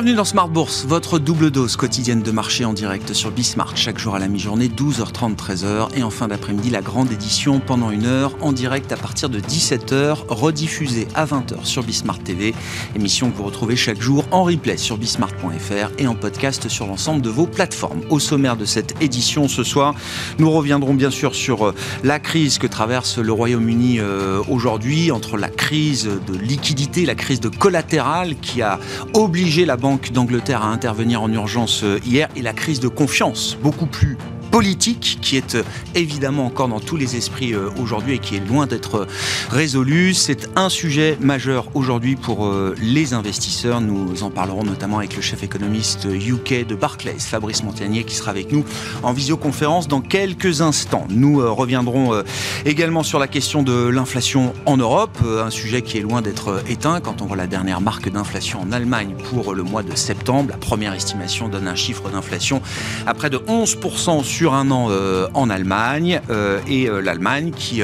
Bienvenue dans Smart Bourse, votre double dose quotidienne de marché en direct sur Bismart, chaque jour à la mi-journée, 12h30, 13h, et en fin d'après-midi, la grande édition pendant une heure, en direct à partir de 17h, rediffusée à 20h sur Bismart TV, émission que vous retrouvez chaque jour en replay sur bismart.fr et en podcast sur l'ensemble de vos plateformes. Au sommaire de cette édition ce soir, nous reviendrons bien sûr sur euh, la crise que traverse le Royaume-Uni euh, aujourd'hui, entre la crise de liquidité, la crise de collatéral qui a obligé la Banque d'Angleterre à intervenir en urgence euh, hier et la crise de confiance beaucoup plus politique qui est euh, évidemment encore dans tous les esprits euh, aujourd'hui et qui est loin d'être résolu. C'est un sujet majeur aujourd'hui pour euh, les investisseurs. Nous en parlerons notamment avec le chef économiste UK de Barclays, Fabrice Montagnier, qui sera avec nous en visioconférence dans quelques instants. Nous reviendrons également sur la question de l'inflation en Europe, un sujet qui est loin d'être éteint quand on voit la dernière marque d'inflation en Allemagne pour le mois de septembre. La première estimation donne un chiffre d'inflation à près de 11% sur sur un an euh, en Allemagne euh, et euh, l'Allemagne qui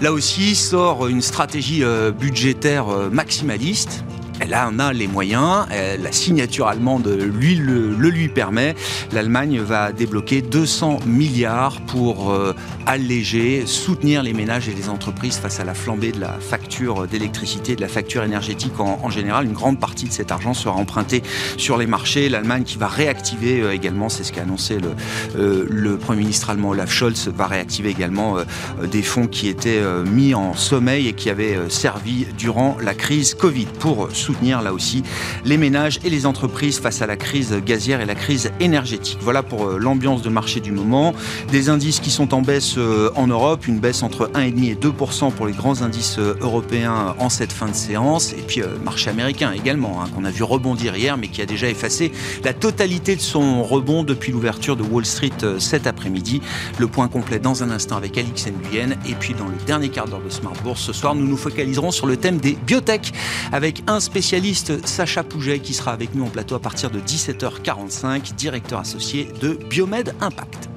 là aussi sort une stratégie budgétaire maximaliste elle en a les moyens, la signature allemande lui, le, lui permet. L'Allemagne va débloquer 200 milliards pour euh, alléger, soutenir les ménages et les entreprises face à la flambée de la facture d'électricité, de la facture énergétique en, général. Une grande partie de cet argent sera emprunté sur les marchés. L'Allemagne qui va réactiver euh, également, c'est ce qu'a annoncé le, euh, le Premier ministre allemand Olaf Scholz, va réactiver également des fonds qui étaient mis en sommeil et qui avaient servi durant la crise Covid pour soutenir là aussi les ménages et les entreprises face à la crise gazière et la crise énergétique. Voilà pour euh, l'ambiance de marché du moment. Des indices qui sont en baisse euh, en Europe, une baisse entre 1,5 et 2% pour les grands indices euh, européens en cette fin de séance. Et puis marché américain également, hein, qu'on a vu rebondir hier, mais qui a déjà effacé la totalité de son rebond depuis l'ouverture de Wall Street cet après-midi. Le point complet dans un instant avec Alix Nguyen. Et puis dans le dernier quart d'heure de Smart Bourse ce soir, nous nous focaliserons sur le thème des biotech avec un spécialiste, Sacha Pouget, qui sera avec nous en plateau à partir de 17h45, directeur associé de Biomed Impact.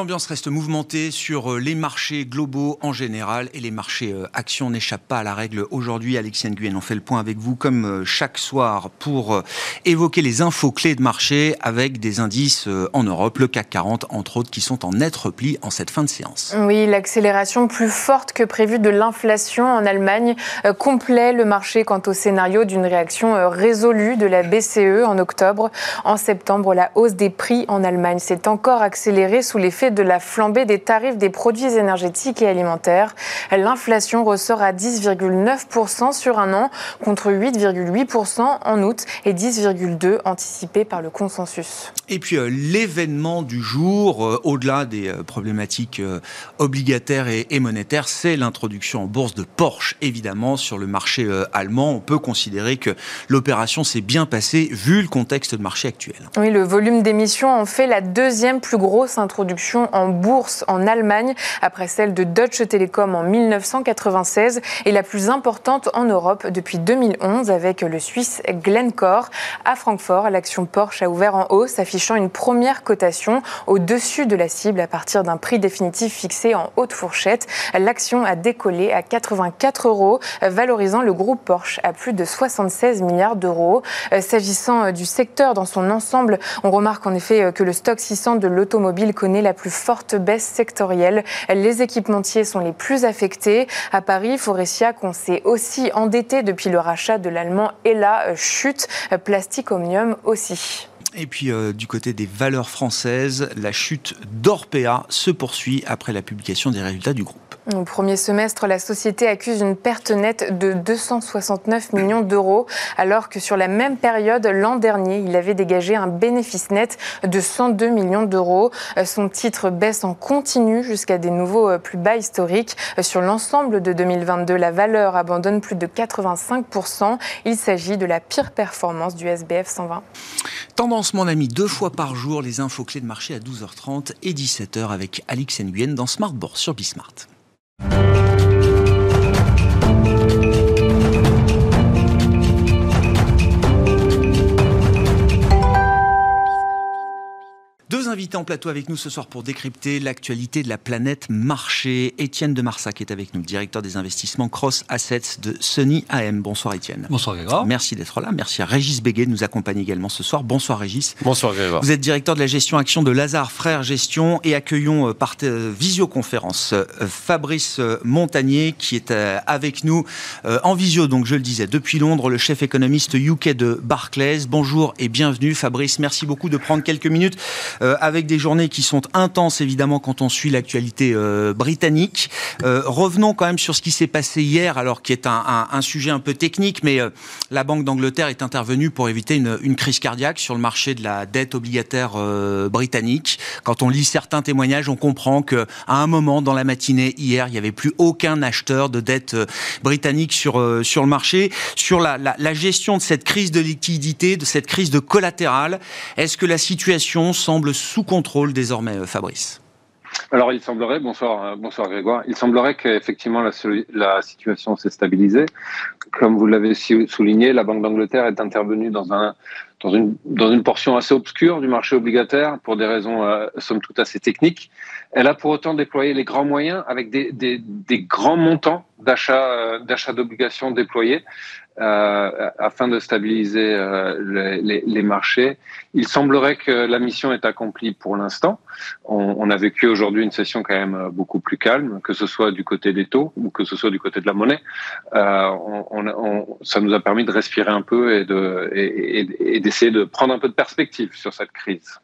L'ambiance reste mouvementée sur euh, les marchés globaux en général et les marchés euh, actions n'échappent pas à la règle aujourd'hui. Alexis Nguyen, on fait le point avec vous comme euh, chaque soir pour évoquer les infos clés de marché avec des indices en Europe, le CAC 40 entre autres, qui sont en net repli en cette fin de séance. Oui, l'accélération plus forte que prévue de l'inflation en Allemagne complète le marché quant au scénario d'une réaction résolue de la BCE en octobre. En septembre, la hausse des prix en Allemagne s'est encore accélérée sous l'effet de la flambée des tarifs des produits énergétiques et alimentaires. L'inflation ressort à 10,9% sur un an contre 8,8% en août et 10,2% anticipé par le consensus. Et puis euh, l'événement du jour, euh, au-delà des euh, problématiques obligataires et, monétaires, c'est l'introduction en bourse de Porsche, évidemment, sur le marché allemand. On peut considérer que l'opération s'est bien passée vu le contexte de marché actuel. Oui, le volume d'émissions en fait la deuxième plus grosse introduction en bourse en Allemagne, après celle de Deutsche Telekom en 1996, et la plus importante en Europe depuis 2011 avec le Suisse Glencore. À Francfort, l'action Porsche a ouvert en hausse, affichant une première cotation au-dessus de la cible à partir d'un prix définitif fixé en haute fourchette. L'action a décollé à 84 euros, valorisant le groupe Porsche à plus de 76 milliards d'euros. S'agissant du secteur dans son ensemble, on remarque en effet que le stock 600 de l'automobile connaît la plus forte baisse sectorielle. Les équipementiers sont les plus affectés. À Paris, Forestia, qu'on s'est aussi endetté depuis le rachat de l'allemand Ella, chute. Plastic Omnium aussi. Et puis euh, du côté des valeurs françaises, la chute d'Orpea se poursuit après la publication des résultats du groupe. Au premier semestre, la société accuse une perte nette de 269 millions d'euros, alors que sur la même période l'an dernier, il avait dégagé un bénéfice net de 102 millions d'euros. Son titre baisse en continu jusqu'à des nouveaux plus bas historiques. Sur l'ensemble de 2022, la valeur abandonne plus de 85%. Il s'agit de la pire performance du SBF 120. Tendance, mon ami, deux fois par jour, les infos clés de marché à 12h30 et 17h avec Alix Nguyen dans Smart Bourse sur Bismart. Deux invités en plateau avec nous ce soir pour décrypter l'actualité de la planète marché. Étienne de Marsac est avec nous, directeur des investissements Cross Assets de Sony AM. Bonsoir Étienne. Bonsoir Grégoire. Merci d'être là. Merci à Régis Béguet de nous accompagner également ce soir. Bonsoir Régis. Bonsoir Grégoire. Vous êtes directeur de la gestion action de Lazare Frères Gestion et accueillons euh, par euh, visioconférence euh, Fabrice Montagnier qui est avec nous en visio, donc je le disais, depuis Londres, le chef économiste UK de Barclays. Bonjour et bienvenue Fabrice. Merci beaucoup de prendre quelques minutes euh, avec des journées qui sont intenses évidemment quand on suit l'actualité euh, britannique. Euh, revenons quand même sur ce qui s'est passé hier, alors qui est un, sujet un peu technique, mais la Banque d'Angleterre est intervenue pour éviter une, crise cardiaque sur le marché de la dette obligataire britannique. Quand on lit certains témoignages, on comprend que à un moment dans la matinée hier, il n'y avait plus aucun acheteur de dette britannique sur sur le marché, sur la, la, la gestion de cette crise de liquidité, de cette crise de collatéral. Est-ce que la situation semble sous contrôle désormais, euh, Fabrice alors, il semblerait, bonsoir, euh, bonsoir Grégoire, il semblerait qu'effectivement la, la situation s'est stabilisée. Comme vous l'avez souligné, la Banque d'Angleterre est intervenue dans, un, dans, une, portion assez obscure du marché obligataire pour des raisons, euh, somme toute, assez techniques. Elle a pour autant déployé les grands moyens avec des, grands montants d'achat d'achat d'obligations déployés. Euh, afin de stabiliser euh, les, marchés. Il semblerait que la mission est accomplie pour l'instant. On, a vécu aujourd'hui une session quand même beaucoup plus calme, que ce soit du côté des taux ou que ce soit du côté de la monnaie. Euh, on, on, ça nous a permis de respirer un peu et de et, et d'essayer de prendre un peu de perspective sur cette crise.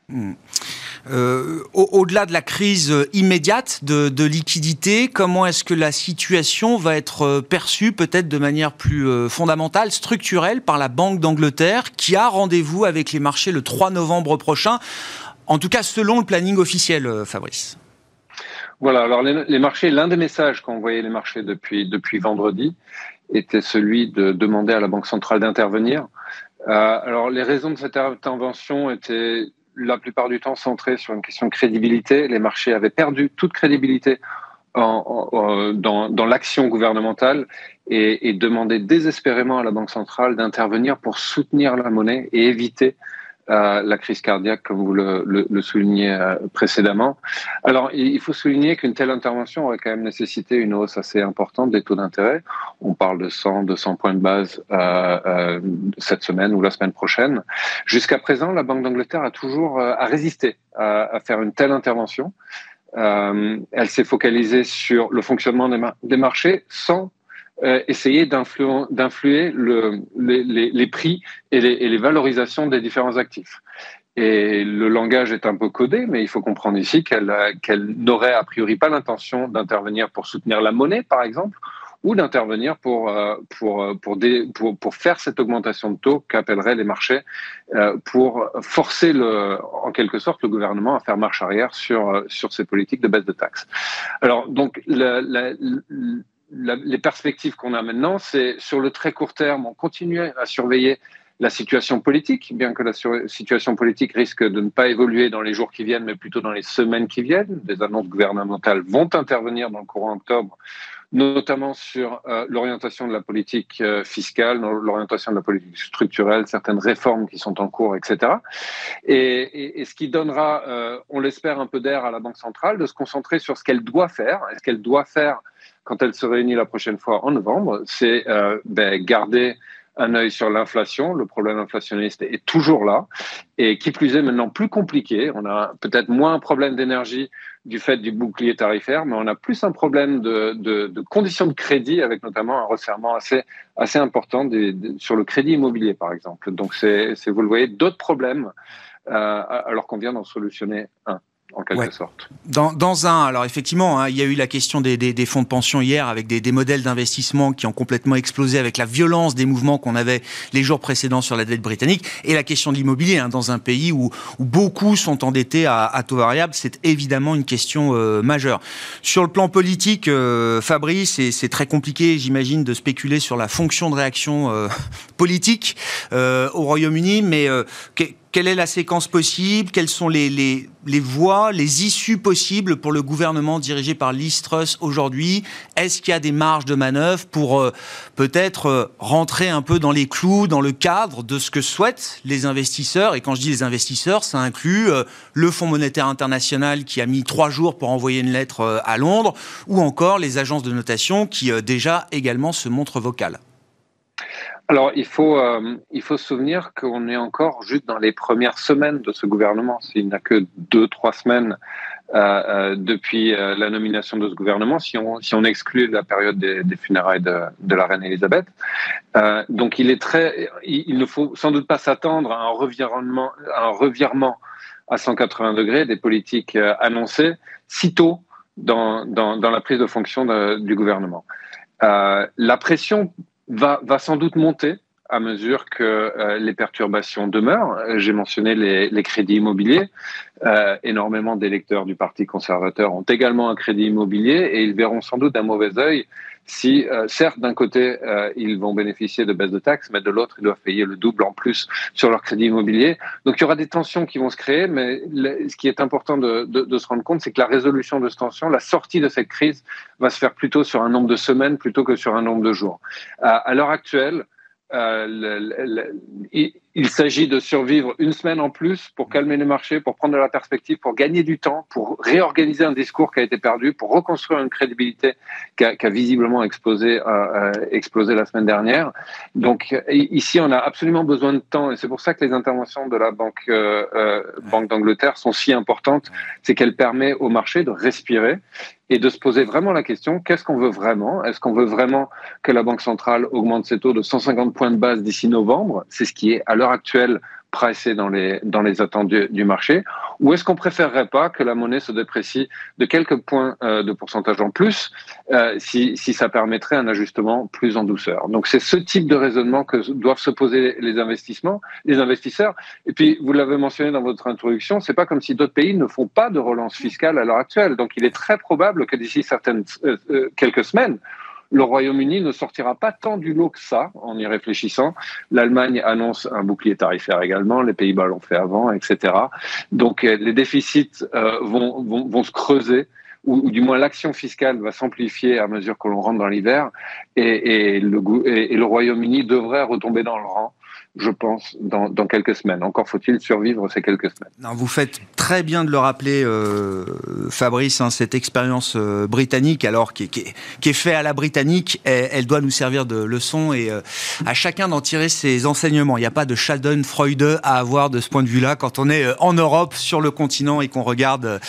Euh, au-delà de la crise immédiate de, liquidité, comment est-ce que la situation va être euh, perçue peut-être de manière plus euh, structurelle par la Banque d'Angleterre qui a rendez-vous avec les marchés le 3 novembre prochain, en tout cas selon le planning officiel, Fabrice voilà, alors les, marchés, l'un des messages qu'ont envoyé les marchés depuis, depuis vendredi était celui de demander à la Banque centrale d'intervenir. Euh, alors les raisons de cette intervention étaient la plupart du temps centré sur une question de crédibilité. Les marchés avaient perdu toute crédibilité dans, dans l'action gouvernementale et, et demandaient désespérément à la Banque centrale d'intervenir pour soutenir la monnaie et éviter à la crise cardiaque, comme vous le, le, le soulignez euh, précédemment. Alors, il faut souligner qu'une telle intervention aurait quand même nécessité une hausse assez importante des taux d'intérêt. On parle de 100, 200 points de base euh, euh, cette semaine ou la semaine prochaine. Jusqu'à présent, la Banque d'Angleterre a toujours euh, a résisté à, à, faire une telle intervention. Euh, elle s'est focalisée sur le fonctionnement des, mar des marchés sans euh, essayer d'influer le, les, prix et les, valorisations des différents actifs. Et le langage est un peu codé, mais il faut comprendre ici qu'elle qu n'aurait a priori pas l'intention d'intervenir pour soutenir la monnaie, par exemple, ou d'intervenir pour, euh, pour, pour, pour, faire cette augmentation de taux qu'appelleraient les marchés euh, pour forcer le, en quelque sorte le gouvernement à faire marche arrière sur, sur ces politiques de baisse de taxes. Alors, donc, la, les perspectives qu'on a maintenant, c'est sur le très court terme, on continue à surveiller la situation politique, bien que la situation politique risque de ne pas évoluer dans les jours qui viennent, mais plutôt dans les semaines qui viennent. Des annonces gouvernementales vont intervenir dans le courant octobre, notamment sur euh, l'orientation de la politique euh, fiscale, l'orientation de la politique structurelle, certaines réformes qui sont en cours, etc. Et, ce qui donnera, euh, on l'espère, un peu d'air à la Banque centrale de se concentrer sur ce qu'elle doit faire, et ce qu'elle doit faire quand elle se réunit la prochaine fois en novembre, c'est ben, garder un œil sur l'inflation. Le problème inflationniste est toujours là. Et qui plus est maintenant plus compliqué. On a peut-être moins un problème d'énergie du fait du bouclier tarifaire, mais on a plus un problème de, de, de conditions de crédit avec notamment un resserrement assez, important sur le crédit immobilier, par exemple. Donc, c'est, vous le voyez, d'autres problèmes, euh, alors qu'on vient d'en solutionner un. En quelque sorte. Dans, dans, un, alors effectivement, hein, il y a eu la question des, des, des fonds de pension hier avec des, des modèles d'investissement qui ont complètement explosé avec la violence des mouvements qu'on avait les jours précédents sur la dette britannique et la question de l'immobilier hein, dans un pays où, où, beaucoup sont endettés à, à taux variable, c'est évidemment une question euh, majeure. Sur le plan politique, euh, Fabrice, c'est très compliqué, j'imagine, de spéculer sur la fonction de réaction euh, politique euh, au Royaume-Uni, mais euh, quelle est la séquence possible Quelles sont les, les, voies, les issues possibles pour le gouvernement dirigé par Liz Truss aujourd'hui Est-ce qu'il y a des marges de manœuvre pour euh, peut-être euh, rentrer un peu dans les clous, dans le cadre de ce que souhaitent les investisseurs? Et quand je dis les investisseurs, ça inclut euh, le Fonds monétaire international qui a mis trois jours pour envoyer une lettre à Londres, ou encore les agences de notation qui déjà également se montrent vocales. Alors, il faut, euh, il faut se souvenir qu'on est encore juste dans les premières semaines de ce gouvernement. Il n'a que deux, trois semaines euh, euh, depuis euh, la nomination de ce gouvernement, si on, si on exclut la période des, des funérailles de, de, la reine Elisabeth. Euh, donc, il est très, il, ne faut sans doute pas s'attendre à un revirement, à un revirement à 180 degrés des politiques euh, annoncées sitôt dans, dans, dans la prise de fonction du gouvernement. la pression va, sans doute monter à mesure que euh, les perturbations demeurent. J'ai mentionné les, les, crédits immobiliers. Euh, énormément d'électeurs du Parti conservateur ont également un crédit immobilier et ils verront sans doute d'un mauvais œil si, euh, certes, d'un côté, euh, ils vont bénéficier de baisses de taxes, mais de l'autre, ils doivent payer le double en plus sur leur crédit immobilier. Donc, il y aura des tensions qui vont se créer, mais ce qui est important de, de, de se rendre compte, c'est que la résolution de cette tension, la sortie de cette crise, va se faire plutôt sur un nombre de semaines plutôt que sur un nombre de jours. à l'heure actuelle, euh, le, le, il, s'agit de survivre une semaine en plus pour calmer les marchés, pour prendre de la perspective, pour gagner du temps, pour réorganiser un discours qui a été perdu, pour reconstruire une crédibilité qui a, qui a visiblement explosé, euh, euh, explosé la semaine dernière. Donc ici, on a absolument besoin de temps et c'est pour ça que les interventions de la Banque, euh Banque d'Angleterre sont si importantes. C'est qu'elle permet au marché de respirer et de se poser vraiment la question qu'est-ce qu'on veut vraiment? Est-ce qu'on veut vraiment que la Banque centrale augmente ses taux de 150 points de base d'ici novembre? C'est ce qui est à l'heure actuelle pricé dans les, dans les attentes du, marché Ou est-ce qu'on préférerait pas que la monnaie se déprécie de quelques points euh, de pourcentage en plus euh, si, si ça permettrait un ajustement plus en douceur? Donc c'est ce type de raisonnement que doivent se poser les investissements, les investisseurs. Et puis vous l'avez mentionné dans votre introduction, c'est pas comme si d'autres pays ne font pas de relance fiscale à l'heure actuelle. Donc il est très probable que d'ici certaines euh quelques semaines, le Royaume-Uni ne sortira pas tant du lot que ça en y réfléchissant. L'Allemagne annonce un bouclier tarifaire également, les Pays-Bas l'ont fait avant, etc. Donc euh, les déficits euh, vont, vont, vont, se creuser. Ou, du moins l'action fiscale va s'amplifier à mesure que l'on rentre dans l'hiver, et, et, le, et le Royaume-Uni devrait retomber dans le rang je pense, dans, dans, quelques semaines. Encore faut-il survivre ces quelques semaines. Non, vous faites très bien de le rappeler, euh, Fabrice, hein, cette expérience euh, britannique, alors qui, qui, qui, est faite à la britannique, elle, elle, doit nous servir de leçon et euh, à chacun d'en tirer ses enseignements. Il n'y a pas de Schadenfreude à avoir de ce point de vue-là quand on est euh, en Europe, sur le continent et qu'on regarde,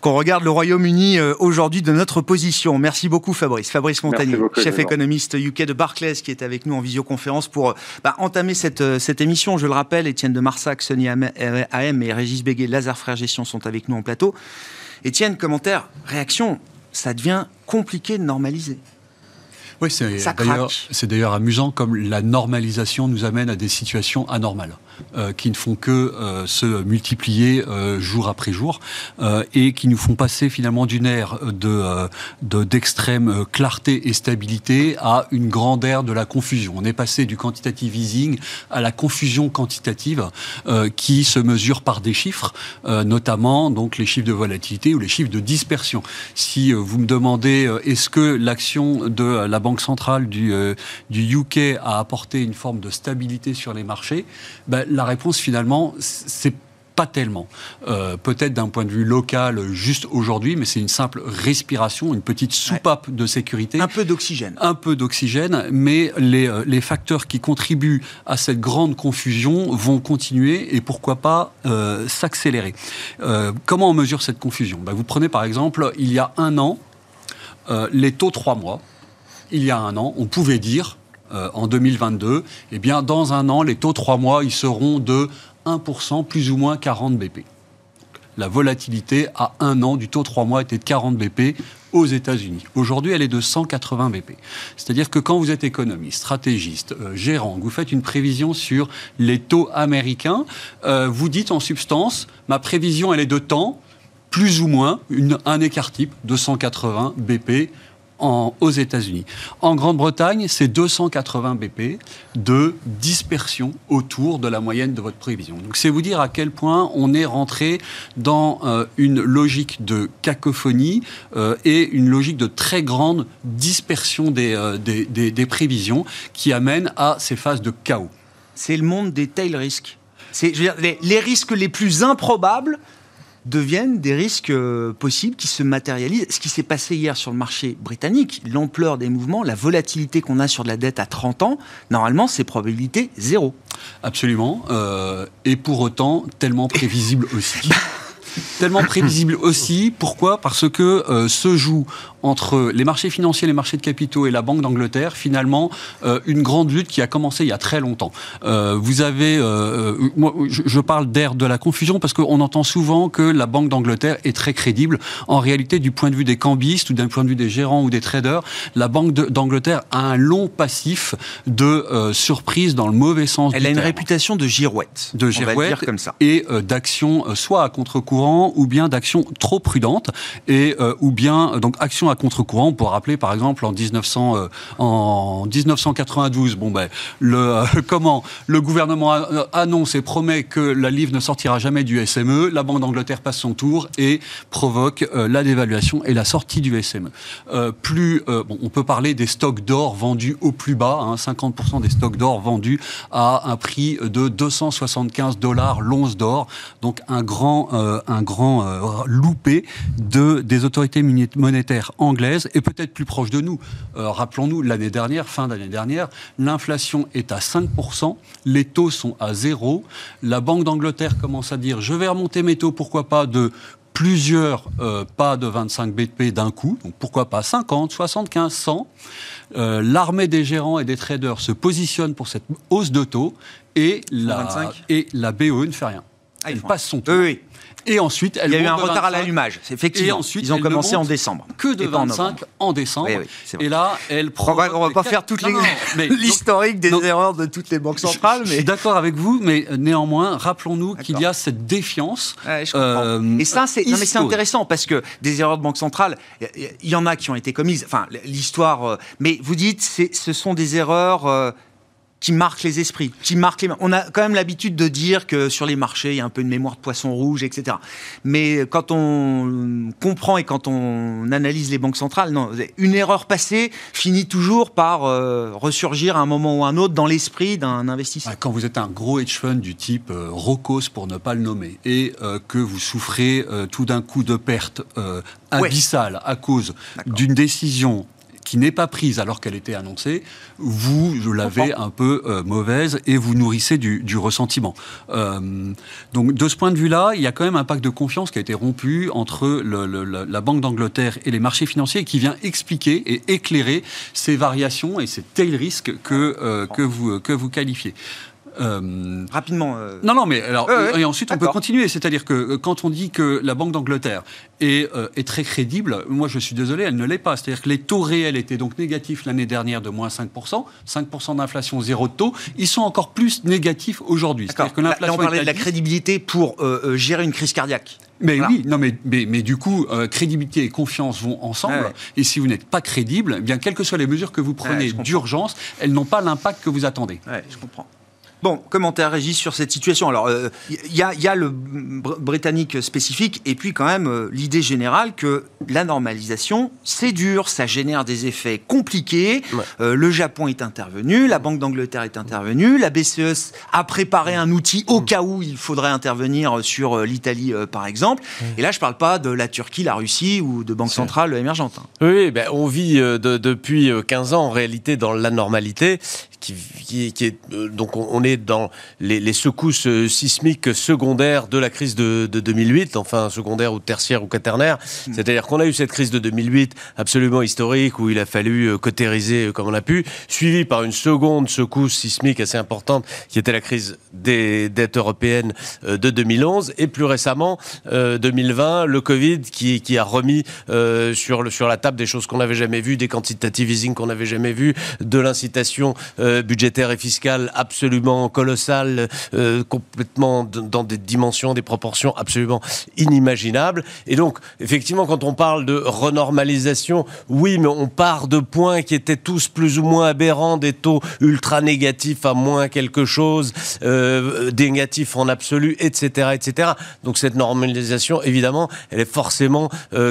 qu'on regarde le Royaume-Uni euh, aujourd'hui de notre position. Merci beaucoup, Fabrice. Fabrice Montagnier, chef économiste UK de Barclays, qui est avec nous en visioconférence pour bah, entamer cette cette émission. Je le rappelle, Étienne de Marsac, Sonny AM et Régis Béguet, Lazare Frères Gestion sont avec nous en plateau. Étienne, commentaire, réaction, ça devient compliqué de normaliser. Oui, c'est d'ailleurs, d'ailleurs amusant comme la normalisation nous amène à des situations anormales. Euh, qui ne font que euh, se multiplier euh, jour après jour et qui nous font passer finalement d'une ère de d'extrême clarté et stabilité à une grande ère de la confusion. On est passé du quantitative easing à la confusion quantitative qui se mesure par des chiffres, notamment donc les chiffres de volatilité ou les chiffres de dispersion. Si vous me demandez est-ce que l'action de la Banque centrale du, du UK a apporté une forme de stabilité sur les marchés, ben, la réponse finalement, c'est pas tellement. Euh, Peut-être d'un point de vue local, juste aujourd'hui, mais c'est une simple respiration, une petite soupape ouais. de sécurité. Un peu d'oxygène. Un peu d'oxygène, mais les, euh, les, facteurs qui contribuent à cette grande confusion vont continuer et pourquoi pas euh, s'accélérer. Euh, comment on mesure cette confusion? Ben, Vous prenez par exemple, il y a un an, les taux 3 mois. Il y a un an, on pouvait dire euh, en 2022, eh bien, dans un an, les taux 3 mois, ils seront de 1%, plus ou moins 40 BP. la volatilité à un an du taux 3 mois était de 40 BP aux États-Unis. Aujourd'hui, elle est de 180 BP. C'est-à-dire que quand vous êtes économiste, stratégiste, euh, gérant, vous faites une prévision sur les taux américains, euh, vous dites en substance, ma prévision, elle est de temps, plus ou moins, un écart type de 180 BP aux États-Unis. En Grande-Bretagne, c'est 280 BP de dispersion autour de la moyenne de votre prévision. Donc c'est vous dire à quel point on est rentré dans euh, une logique de cacophonie euh, et une logique de très grande dispersion des, euh, des, des, prévisions qui amène à ces phases de chaos. C'est le monde des tail risks. Les risques les plus improbables deviennent des risques euh, possibles qui se matérialisent. Ce qui s'est passé hier sur le marché britannique, l'ampleur des mouvements, la volatilité qu'on a sur de la dette à 30 ans, normalement, c'est probabilité zéro. Absolument. Euh, et pour autant, tellement prévisible aussi. tellement prévisible aussi. Pourquoi? Parce que euh, se joue entre les marchés financiers, les marchés de capitaux et la Banque d'Angleterre, finalement, euh, une grande lutte qui a commencé il y a très longtemps. Euh, vous avez, euh, moi, je, je, parle d'air de la confusion parce qu'on entend souvent que la Banque d'Angleterre est très crédible. En réalité, du point de vue des cambistes ou d'un point de vue des gérants ou des traders, la Banque d'Angleterre a un long passif de surprise dans le mauvais sens. Elle a une réputation de girouette. De girouette, comme ça. Et d'action soit à contre-courant ou bien d'action trop prudente et ou bien donc action à contre-courant. On peut rappeler, par exemple, en, 1900, euh, 1992, bon ben, le, euh, comment le gouvernement euh, annonce et promet que la livre ne sortira jamais du SME. La Banque d'Angleterre passe son tour et provoque la dévaluation et la sortie du SME. plus, on peut parler des stocks d'or vendus au plus bas, hein, 50% des stocks d'or vendus à un prix de 275 dollars l'once d'or, donc un grand, un grand loupé de des autorités monétaires anglaise et peut-être plus proche de nous. Euh, rappelons-nous, l'année dernière, fin d'année dernière, l'inflation est à 5%, les taux sont à zéro. La Banque d'Angleterre commence à dire je vais remonter mes taux, pourquoi pas, de plusieurs euh, pas de 25 BP d'un coup, donc pourquoi pas 50, 75, 100. L'armée des gérants et des traders se positionne pour cette hausse de taux et la, et la BOE ne fait rien. Ah, Elle passe son oui. Et ensuite, elle il y a eu un retard à l'allumage. Effectivement. Et ensuite, ils ont commencé en décembre. Que de 25 en, décembre. et là, elle On va, va pas faire toute l'historique des erreurs de toutes les banques centrales. Je, suis d'accord avec vous, mais néanmoins, rappelons-nous qu'il y a cette défiance. Euh, et ça, c'est intéressant parce que des erreurs de banque centrale, il y, en a qui ont été commises. Enfin, l'histoire. Euh, mais vous dites, ce sont des erreurs. Euh, qui marque les esprits, qui marque les. On a quand même l'habitude de dire que sur les marchés, il y a un peu une mémoire de poisson rouge, etc. Mais quand on comprend et quand on analyse les banques centrales, non, une erreur passée finit toujours par euh, ressurgir à un moment ou à un autre dans l'esprit d'un investisseur. Ah, quand vous êtes un gros hedge fund du type euh, Rocos, pour ne pas le nommer, et euh, que vous souffrez tout d'un coup de perte abyssale à cause d'une décision qui n'est pas prise alors qu'elle était annoncée, vous l'avez un peu euh, mauvaise et vous nourrissez du, ressentiment. Euh, donc de ce point de vue-là, il y a quand même un pacte de confiance qui a été rompu entre la Banque d'Angleterre et les marchés financiers qui vient expliquer et éclairer ces variations et ces tail risques que, euh, que, vous, que vous qualifiez. Euh, Rapidement. Euh. Non, non, mais alors, et ensuite on peut continuer. C'est-à-dire que euh, quand on dit que la Banque d'Angleterre est, est, très crédible, moi je suis désolé, elle ne l'est pas. C'est-à-dire que les taux réels étaient donc négatifs l'année dernière de moins 5%, 5% d'inflation, zéro de taux. Ils sont encore plus négatifs aujourd'hui. C'est-à-dire que l'inflation. Là, on parlait de la crédibilité pour gérer une crise cardiaque. Mais oui, non, mais, mais, mais du coup, crédibilité et confiance vont ensemble. Et si vous n'êtes pas crédible, eh bien, quelles que soient les mesures que vous prenez d'urgence, elles n'ont pas l'impact que vous attendez. Ouais, je comprends. Bon, commentaire Régis sur cette situation. Alors, il euh, y, a, le britannique spécifique et puis quand même euh, l'idée générale que la normalisation, c'est dur, ça génère des effets compliqués. Euh, le Japon est intervenu, la Banque d'Angleterre est intervenue, la BCE a préparé un outil au cas où il faudrait intervenir sur l'Italie, par exemple. Et là, je ne parle pas de la Turquie, la Russie ou de banques centrales émergentes. Hein. Oui, ben, on vit depuis 15 ans en réalité dans la qui, qui, est donc on est dans les, secousses sismiques secondaires de la crise de, 2008, enfin secondaire ou tertiaire ou quaternaire. Hmm. C'est-à-dire qu'on a eu cette crise de 2008 absolument historique où il a fallu cautériser comme on a pu, suivi par une seconde secousse sismique assez importante qui était la crise des dettes européennes de 2011 et plus récemment 2020 le Covid qui, qui a remis sur, le, sur la table des choses qu'on n'avait jamais vues, des quantitative easing qu'on n'avait jamais vu, de l'incitation euh, budgétaire et fiscale absolument colossale, euh, complètement dans des dimensions, des proportions absolument inimaginables. Et donc, effectivement, quand on parle de renormalisation, oui, mais on part de points qui étaient tous plus ou moins aberrants, des taux ultra négatifs à moins quelque chose, euh, négatifs en absolu, etc., etc. Donc cette normalisation, évidemment, elle est forcément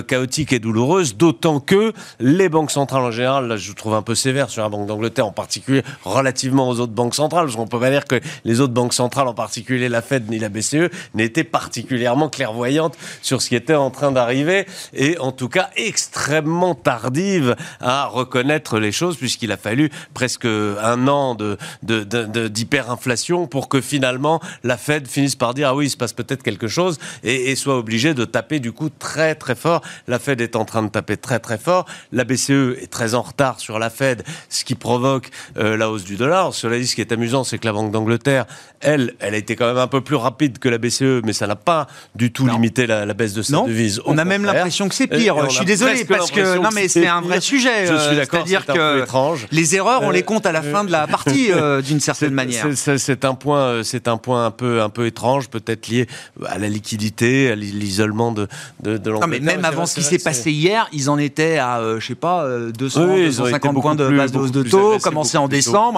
chaotique et douloureuse, d'autant que les banques centrales en général, là je trouve un peu sévère sur la Banque d'Angleterre en particulier, relativement aux autres banques centrales, parce qu'on peut pas dire que les autres banques centrales, en particulier la Fed ni la BCE, n'étaient particulièrement clairvoyantes sur ce qui était en train d'arriver, et en tout cas extrêmement tardives à reconnaître les choses, puisqu'il a fallu presque un an d'hyperinflation pour que finalement la Fed finisse par dire ah oui il se passe peut-être quelque chose et, et soit obligée de taper du coup très très fort. La Fed est en train de taper très très fort. La BCE est très en retard sur la Fed, ce qui provoque euh, la hausse du dollar. Cela dit, ce qui est amusant, c'est que la Banque d'Angleterre, elle, elle a été quand même un peu plus rapide que la BCE, mais ça n'a pas du tout limité la, baisse de sa devise. On a même l'impression que c'est pire. Je suis désolé parce que non, mais c'est un vrai sujet. Je suis euh, d'accord. C'est-à-dire que les erreurs, on les compte à la fin de la partie euh, d'une certaine manière. C'est un point, c'est un point un peu un peu étrange, peut-être lié à la liquidité, à l'isolement de de, de Non, mais même avant ce qui s'est passé hier, ils en étaient à, je sais pas, 200, 250 points de base de hausse de taux, commencé en décembre.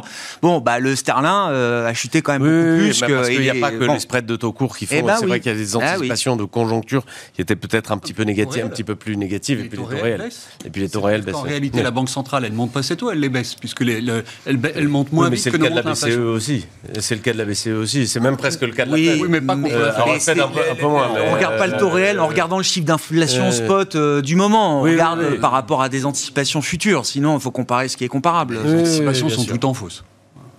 Bon, bah, le sterling euh, a chuté quand même beaucoup plus. que, parce qu'il n'y a pas que les spreads de taux courts qui font. Eh ben c'est vrai qu'il y a des ah anticipations de conjoncture qui étaient peut-être un petit peu négatives, un petit peu plus négatives, et puis les taux réels. Et puis les taux réels baissent. En réalité, la Banque centrale, elle ne monte pas ses taux, elle les baisse, puisque elle monte moins vite que le cas de la BCE aussi. C'est le cas de la BCE aussi. C'est même presque le cas de la Fed. Oui, mais pas On regarde pas le taux réel en regardant le chiffre d'inflation spot euh, du moment. On regarde par rapport à des anticipations futures. Sinon, il faut comparer ce qui est comparable. Les anticipations sont tout en fausse.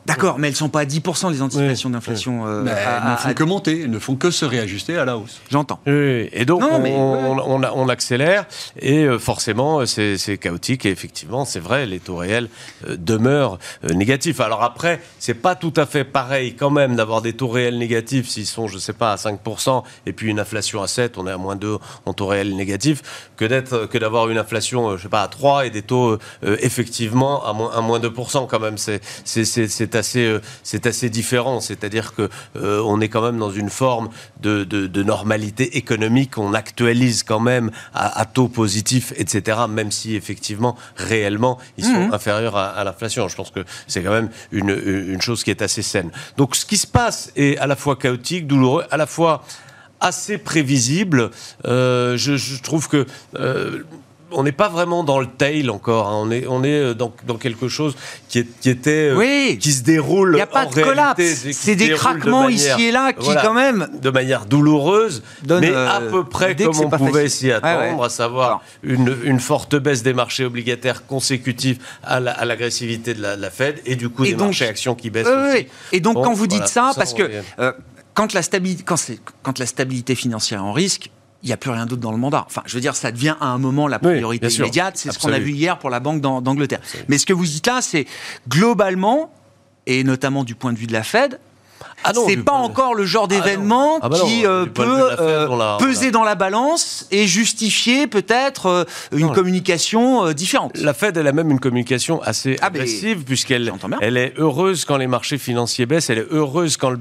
D'accord, mais elles ne sont pas à 10% les anticipations d'inflation. Euh, elles ne font que monter, elles ne font que se réajuster à la hausse. J'entends. et donc on, on, accélère et euh, forcément c'est chaotique et effectivement c'est vrai, les taux réels euh, demeurent négatifs. Alors après, c'est pas tout à fait pareil quand même d'avoir des taux réels négatifs s'ils sont, je sais pas, à 5% et puis une inflation à 7, on est à moins 2 en taux réels négatifs, que d'être que d'avoir une inflation, je sais pas, à 3 et des taux effectivement à moins, à moins 2% quand même. C'est c'est assez, euh, c'est assez différent. C'est-à-dire que euh, on est quand même dans une forme de, de, normalité économique. On actualise quand même à, taux positif, etc. Même si effectivement, réellement, ils sont mhm. inférieurs à, l'inflation. Je pense que c'est quand même une, une chose qui est assez saine. Donc, ce qui se passe est à la fois chaotique, douloureux, à la fois assez prévisible. Euh, je, je, trouve que on n'est pas vraiment dans le tail encore. Hein. On est, on est euh, dans, quelque chose qui, est, qui était, euh, qui se déroule. Il n'y a pas de collapse. C'est des craquements ici et là qui, quand même, de manière douloureuse, mais à euh, peu près comme on pouvait s'y attendre, à savoir une, forte baisse des marchés obligataires consécutive à l'agressivité de, la, Fed et du coup des marchés actions qui baissent. aussi. Et donc quand vous dites ça, parce que quand la quand, quand la stabilité financière est en risque, il n'y a plus rien d'autre dans le mandat. Enfin, je veux dire, ça devient à un moment la priorité immédiate. C'est ce qu'on a vu hier pour la Banque d'Angleterre. Mais ce que vous dites là, c'est globalement, et notamment du point de vue de la Fed, ah c'est pas encore le genre ah d'événement ah bah qui euh, peut euh, peser dans la balance et justifier peut-être euh, une communication différente. La Fed, elle a même une communication assez agressive puisqu'elle elle est heureuse quand les marchés financiers baissent, elle est heureuse quand le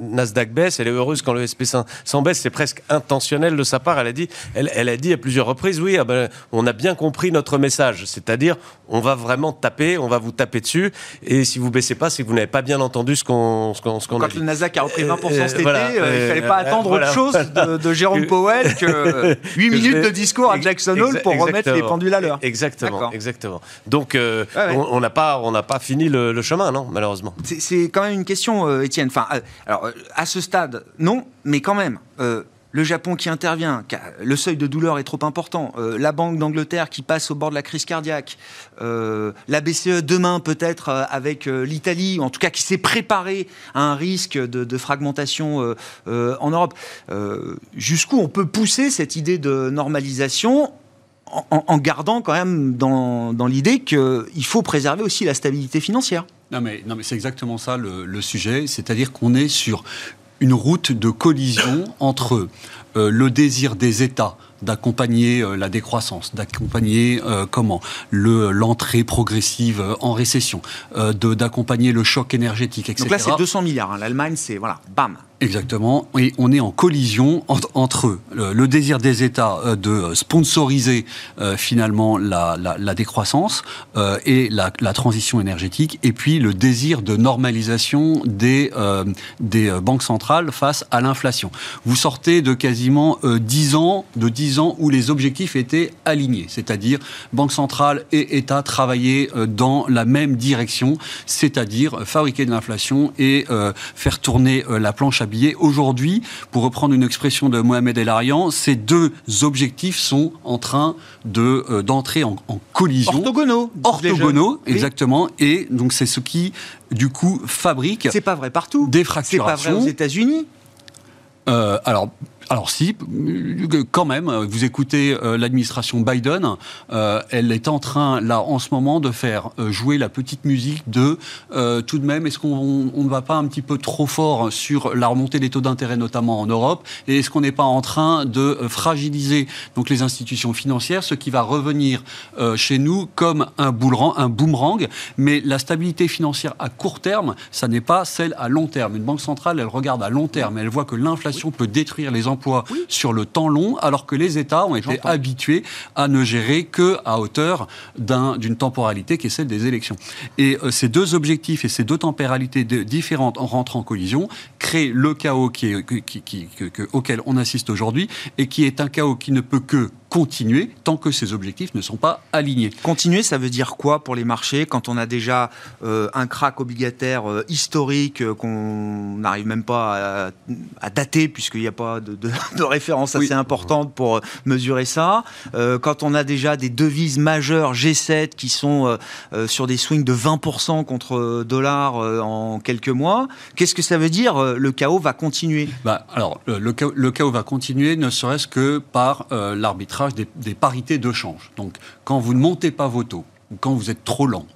Nasdaq baisse, elle est heureuse quand le SP500 baisse. C'est presque intentionnel de sa part. Elle a dit, elle, elle a dit à plusieurs reprises, oui, ben, on a bien compris notre message, c'est-à-dire on va vraiment taper, on va vous taper dessus, et si vous baissez pas, c'est que vous n'avez pas bien entendu ce qu'on ce qu'on dit le Nasdaq a repris 20% euh, cet été, euh, il ne fallait pas attendre autre chose de, Jérôme Powell que 8 minutes de discours à Jackson Hole pour remettre les pendules à l'heure. Exactement, exactement. Donc, euh, on n'a pas, on pas fini le, chemin, non, malheureusement. C'est quand même une question, Étienne. Enfin, alors, à ce stade, non, mais quand même le Japon qui intervient, le seuil de douleur est trop important, euh, la Banque d'Angleterre qui passe au bord de la crise cardiaque, euh, la BCE demain peut-être euh, avec l'Italie, en tout cas qui s'est préparé à un risque de, fragmentation en Europe. Jusqu'où on peut pousser cette idée de normalisation en, gardant quand même dans, l'idée qu'il faut préserver aussi la stabilité financière? Non mais, non mais c'est exactement ça le sujet, c'est-à-dire qu'on est sur une route de collision entre euh, le désir des États d'accompagner euh, la décroissance, d'accompagner euh, comment? Le l'entrée progressive en récession, d'accompagner le choc énergétique, etc. Donc là, c'est 200 milliards. Hein. L'Allemagne, c'est voilà, bam. Exactement. Et on est en collision entre, le, désir des États euh, de sponsoriser euh, finalement la, décroissance euh, et la, transition énergétique, et puis le désir de normalisation des, des banques centrales face à l'inflation. Vous sortez de quasiment 10 ans, de 10 ans où les objectifs étaient alignés, c'est-à-dire banque centrale et État travaillaient dans la même direction, c'est-à-dire fabriquer de l'inflation et faire tourner la planche à Aujourd'hui, pour reprendre une expression de Mohamed El Arian, ces deux objectifs sont en train de euh, d'entrer en, collision. Orthogonaux. Orthogonaux, exactement. Et donc c'est ce qui, du coup, fabrique. C'est pas vrai partout. Des fracturations. C'est pas vrai aux États-Unis. Euh, alors, alors si, euh, quand même, vous écoutez euh, l'administration Biden, euh, elle est en train, là, en ce moment, de faire jouer la petite musique de tout de même, est-ce qu'on ne va pas un petit peu trop fort sur la remontée des taux d'intérêt, notamment en Europe, et est-ce qu'on n'est pas en train de fragiliser donc les institutions financières, ce qui va revenir chez nous comme un boomerang, un boomerang, mais la stabilité financière à court terme, ça n'est pas celle à long terme. Une banque centrale, elle regarde à long terme, elle voit que l'inflation peut détruire les emplois sur le temps long, alors que les États ont été habitués à ne gérer que à hauteur d'une temporalité qui est celle des élections. Et euh, ces deux objectifs et ces deux temporalités différentes en rentrant en collision créent le chaos auquel on assiste aujourd'hui et qui est un chaos qui ne peut que continuer tant que ces objectifs ne sont pas alignés. Continuer, ça veut dire quoi pour les marchés quand on a déjà euh, un crack obligataire euh, historique euh, qu'on n'arrive même pas à, dater puisqu'il n'y a pas de, référence assez importante pour mesurer ça, quand on a déjà des devises majeures G7 qui sont sur des swings de 20% contre dollar en quelques mois, qu'est-ce que ça veut dire Le chaos va continuer? Bah, Alors, le, le, chaos va continuer ne serait-ce que par l'arbitrage des, parités de change. Donc, quand vous ne montez pas vos taux, ou quand vous êtes trop lent,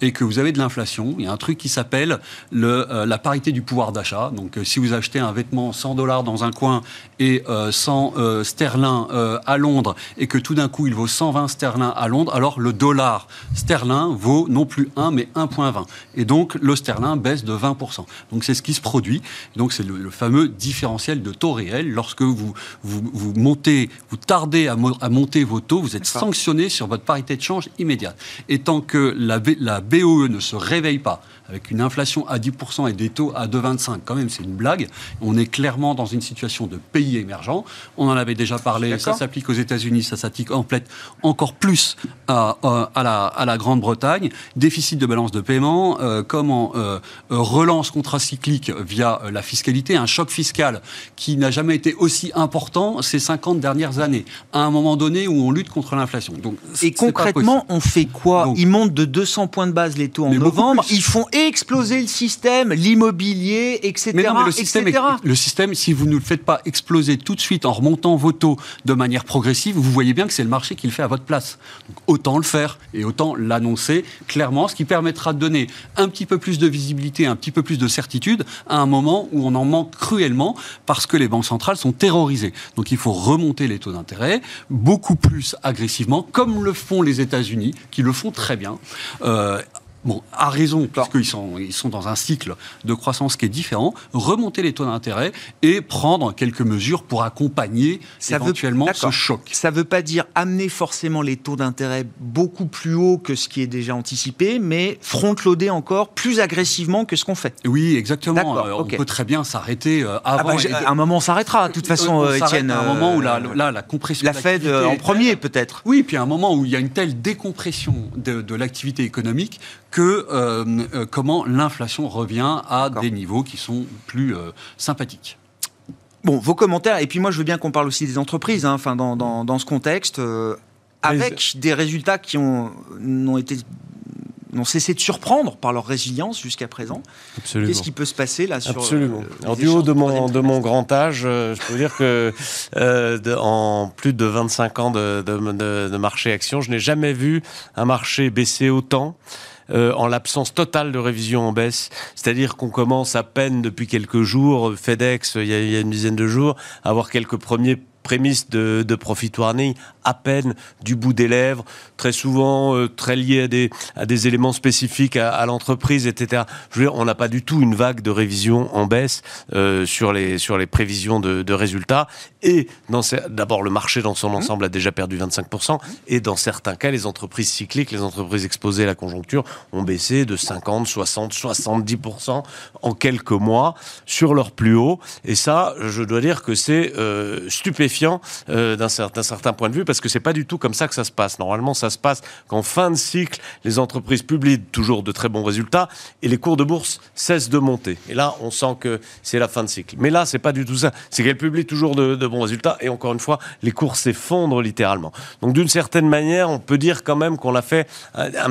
et que vous avez de l'inflation, il y a un truc qui s'appelle euh, la parité du pouvoir d'achat. Donc, euh, si vous achetez un vêtement 100 dollars dans un coin et 100 euh, sterling à Londres, et que tout d'un coup il vaut 120 sterling à Londres, alors le dollar sterling vaut non plus 1 mais 1,20. Et donc, le sterling baisse de 20%. Donc, c'est ce qui se produit. donc, c'est le, fameux différentiel de taux réel. Lorsque vous, vous, montez, vous tardez à, à monter vos taux, vous êtes sanctionné sur votre parité de change immédiate. Et tant que la la BOE ne se réveille pas avec une inflation à 10% et des taux à 2,25, quand même, c'est une blague. On est clairement dans une situation de pays émergent. On en avait déjà parlé, ça s'applique aux États-Unis, ça s'applique en fait encore plus à, à la, Grande-Bretagne. Déficit de balance de paiement, euh, comment euh, euh, relance contracyclique via la fiscalité, un choc fiscal qui n'a jamais été aussi important ces 50 dernières années, à un moment donné où on lutte contre l'inflation. Donc, et concrètement, on fait quoi? Ils montent de 200 points de base les taux en novembre, ils font exploser le système, l'immobilier, etc. Mais le, système, le système, si vous ne le faites pas exploser tout de suite en remontant vos taux de manière progressive, vous voyez bien que c'est le marché qui le fait à votre place. Donc, autant le faire et autant l'annoncer clairement, ce qui permettra de donner un petit peu plus de visibilité, un petit peu plus de certitude à un moment où on en manque cruellement parce que les banques centrales sont terrorisées. Donc il faut remonter les taux d'intérêt beaucoup plus agressivement, comme le font les États-Unis, qui le font très bien. Euh, bon, a raison, parce qu'ils sont, ils sont dans un cycle de croissance qui est différent, remonter les taux d'intérêt et prendre quelques mesures pour accompagner ça éventuellement ce choc. Ça ne veut pas dire amener forcément les taux d'intérêt beaucoup plus haut que ce qui est déjà anticipé, mais front-loader encore plus agressivement que ce qu'on fait. Oui, exactement. Euh, on peut très bien s'arrêter euh, ah avant. Bah, à un moment, on s'arrêtera, de toute façon, Étienne. À un moment où la, la, la compression. La Fed en premier, peut-être. Oui, puis à un moment où il y a une telle décompression de, de l'activité économique que euh, euh, comment l'inflation revient à des niveaux qui sont plus euh, sympathiques. Bon, vos commentaires, et puis moi je veux bien qu'on parle aussi des entreprises, hein, enfin, dans, dans, ce contexte, euh, avec des résultats qui ont, ont été n'ont cessé de surprendre par leur résilience jusqu'à présent. Qu'est-ce qui peut se passer là sur Absolument. Euh, Alors, du haut de mon, de mon grand âge, euh, je peux dire que euh, en plus de 25 ans de, de, de marché action, je n'ai jamais vu un marché baisser autant. En l'absence totale de révision en baisse. C'est-à-dire qu'on commence à peine depuis quelques jours, FedEx, il y, a, une dizaine de jours, à avoir quelques premiers prémices de profit warning à peine du bout des lèvres, très souvent euh, très liés à des, à des éléments spécifiques à, l'entreprise, etc. Je veux dire, on n'a pas du tout une vague de révision en baisse euh, sur, les, sur les prévisions de, de résultats. Et d'abord, le marché dans son mmh. ensemble a déjà perdu 25%. Et dans certains cas, les entreprises cycliques, les entreprises exposées à la conjoncture, ont baissé de 50, 60, 70% en quelques mois sur leur plus haut. Et ça, je dois dire que c'est euh, stupéfiant d'un certain, certain point de vue parce que c'est pas du tout comme ça que ça se passe. Normalement, ça se passe qu'en fin de cycle, les entreprises publient toujours de très bons résultats et les cours de bourse cessent de monter. Et là, on sent que c'est la fin de cycle. Mais là, c'est pas du tout ça. C'est qu'elles publient toujours de, bons résultats et encore une fois, les cours s'effondrent littéralement. Donc, d'une certaine manière, on peut dire quand même qu'on a fait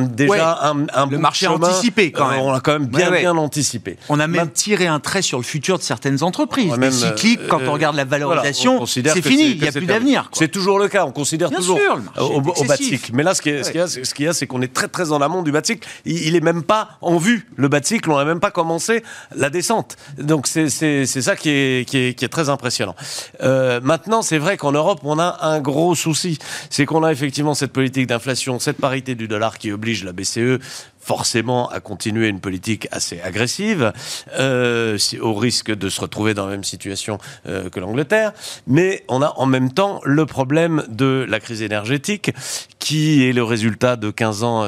déjà un, un, le marché anticipé quand euh, même. on l'a quand même bien bien anticipé. On a même, tiré un trait sur le futur de certaines entreprises. Même, cycliques, quand on euh, regarde la valorisation, c'est fini. Il n'y a plus d'avenir. C'est toujours le cas. On considère toujours au, bas de cycle. Mais là, ce qu'il y a, c'est qu'on est très très en amont du cycle. Il, n'est même pas en vue le cycle. On n'a même pas commencé la descente. Donc c'est ça qui est, qui est, très impressionnant. Euh, maintenant, c'est vrai qu'en Europe, on a un gros souci, c'est qu'on a effectivement cette politique d'inflation, cette parité du dollar qui oblige la BCE forcément à continuer une politique assez agressive, euh, au risque de se retrouver dans la même situation euh, que l'Angleterre. Mais on a en même temps le problème de la crise énergétique, qui est le résultat de 15 ans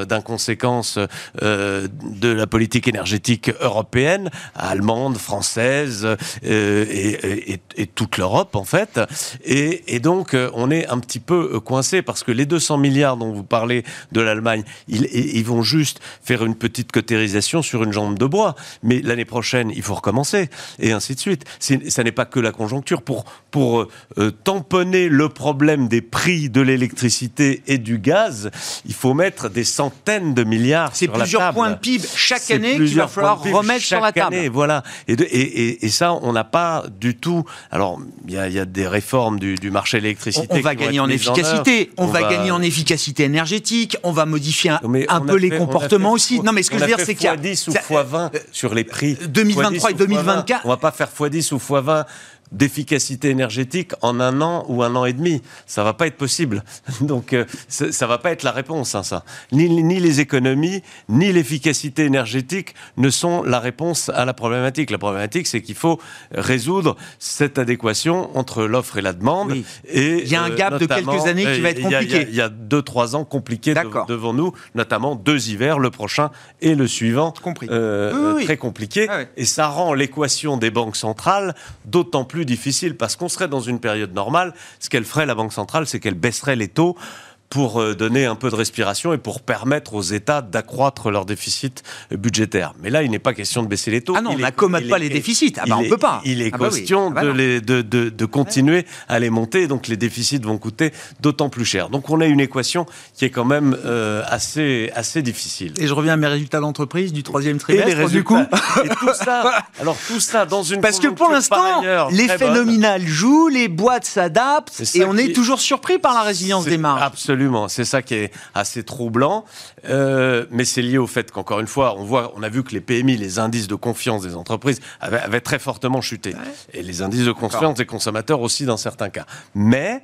euh, de la politique énergétique européenne, allemande, française et, toute l'Europe en fait. Et, donc on est un petit peu coincé parce que les 200 milliards dont vous parlez de l'Allemagne, ils vont juste faire une petite cotérisation sur une jambe de bois. Mais l'année prochaine, il faut recommencer, et ainsi de suite. Ça n'est pas que la conjoncture. Pour, pour euh, euh, tamponner le problème des prix de l'électricité et du gaz, il faut mettre des centaines de milliards sur la table. C'est plusieurs points de PIB chaque année qu'il va falloir remettre sur la table. Année, voilà. Et, et, et, ça, on n'a pas du tout... Alors, il y a, y a, des réformes du, du marché de l'électricité. On, va gagner en efficacité. on, va, gagner en efficacité énergétique. On va modifier un, un peu les comportements aussi. Non, mais ce que je veux dire, c'est qu'il y a. x10 ou x20 sur les prix. 2023 et 2024. On va pas faire x10 ou x20 d'efficacité énergétique en un an ou un an et demi. Ça va pas être possible. Donc euh, ça va pas être la réponse, hein, ça. Ni, ni, les économies, ni l'efficacité énergétique ne sont la réponse à la problématique. La problématique, c'est qu'il faut résoudre cette adéquation entre l'offre et la demande. Et, il y a un gap de quelques années qui va être compliqué. Il y a, deux, trois ans compliqués devant nous, notamment deux hivers, le prochain et le suivant. Compris. Euh, très compliqué. Ah et ça rend l'équation des banques centrales d'autant plus difficile parce qu'on serait dans une période normale. Ce qu'elle ferait, la Banque centrale, c'est qu'elle baisserait les taux pour euh, donner un peu de respiration et pour permettre aux États d'accroître leur déficit budgétaire. Mais là, il n'est pas question de baisser les taux. Ah non, on n'accommode pas les déficits. Ah bah on peut pas. Il est ah bah question ah bah de, les, de, de, de, continuer à les monter, donc les déficits vont coûter d'autant plus cher. Donc on a une équation qui est quand même euh, assez, assez difficile. Et je reviens à mes résultats d'entreprise du troisième trimestre, et les du coup. Et tout ça, alors tout ça dans une Parce que pour l'instant, l'effet nominal joue, les boîtes s'adaptent, et on est toujours surpris par la résilience des marges. Absolument c'est ça qui est assez troublant. Euh, mais c'est lié au fait qu'encore une fois, on voit, on a vu que les PMI, les indices de confiance des entreprises, avaient, très fortement chuté. Et les indices de confiance des consommateurs aussi dans certains cas. Mais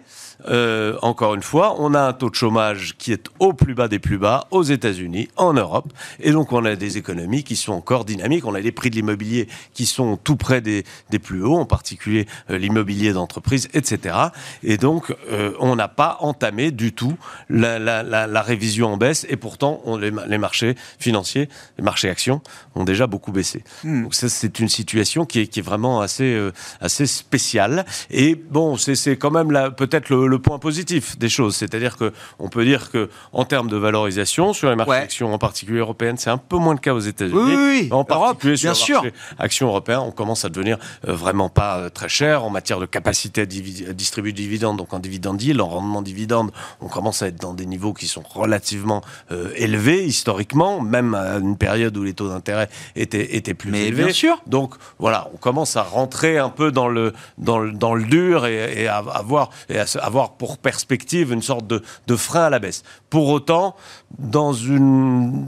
euh, encore une fois, on a un taux de chômage qui est au plus bas des plus bas aux États-Unis, en Europe, et donc on a des économies qui sont encore dynamiques. On a des prix de l'immobilier qui sont tout près des, des plus hauts, en particulier euh, l'immobilier d'entreprise, etc. Et donc euh, on n'a pas entamé du tout la, la, la, la, révision en baisse, et pourtant on, les, les, marchés financiers, les marchés actions ont déjà beaucoup baissé. Hmm. Donc ça, c'est une situation qui est, qui est vraiment assez, assez spéciale. Et bon, c'est quand même peut-être le le, point positif des choses. C'est-à-dire qu'on peut dire que en termes de valorisation, sur les marchés actions en particulier européennes, c'est un peu moins le cas aux États-Unis. Oui, oui, En particulier sur bien sûr. actions européennes, on commence à devenir euh, vraiment pas euh, très cher en matière de capacité à, distribuer du dividende, donc en dividende yield, en rendement dividende, on commence à être dans des niveaux qui sont relativement euh, élevés historiquement, même à une période où les taux d'intérêt étaient, étaient plus Mais élevés. Bien sûr. Donc voilà, on commence à rentrer un peu dans le, dans le, dans le dur et, à avoir, et à avoir pour perspective une sorte de, de frein à la baisse. Pour autant, dans une,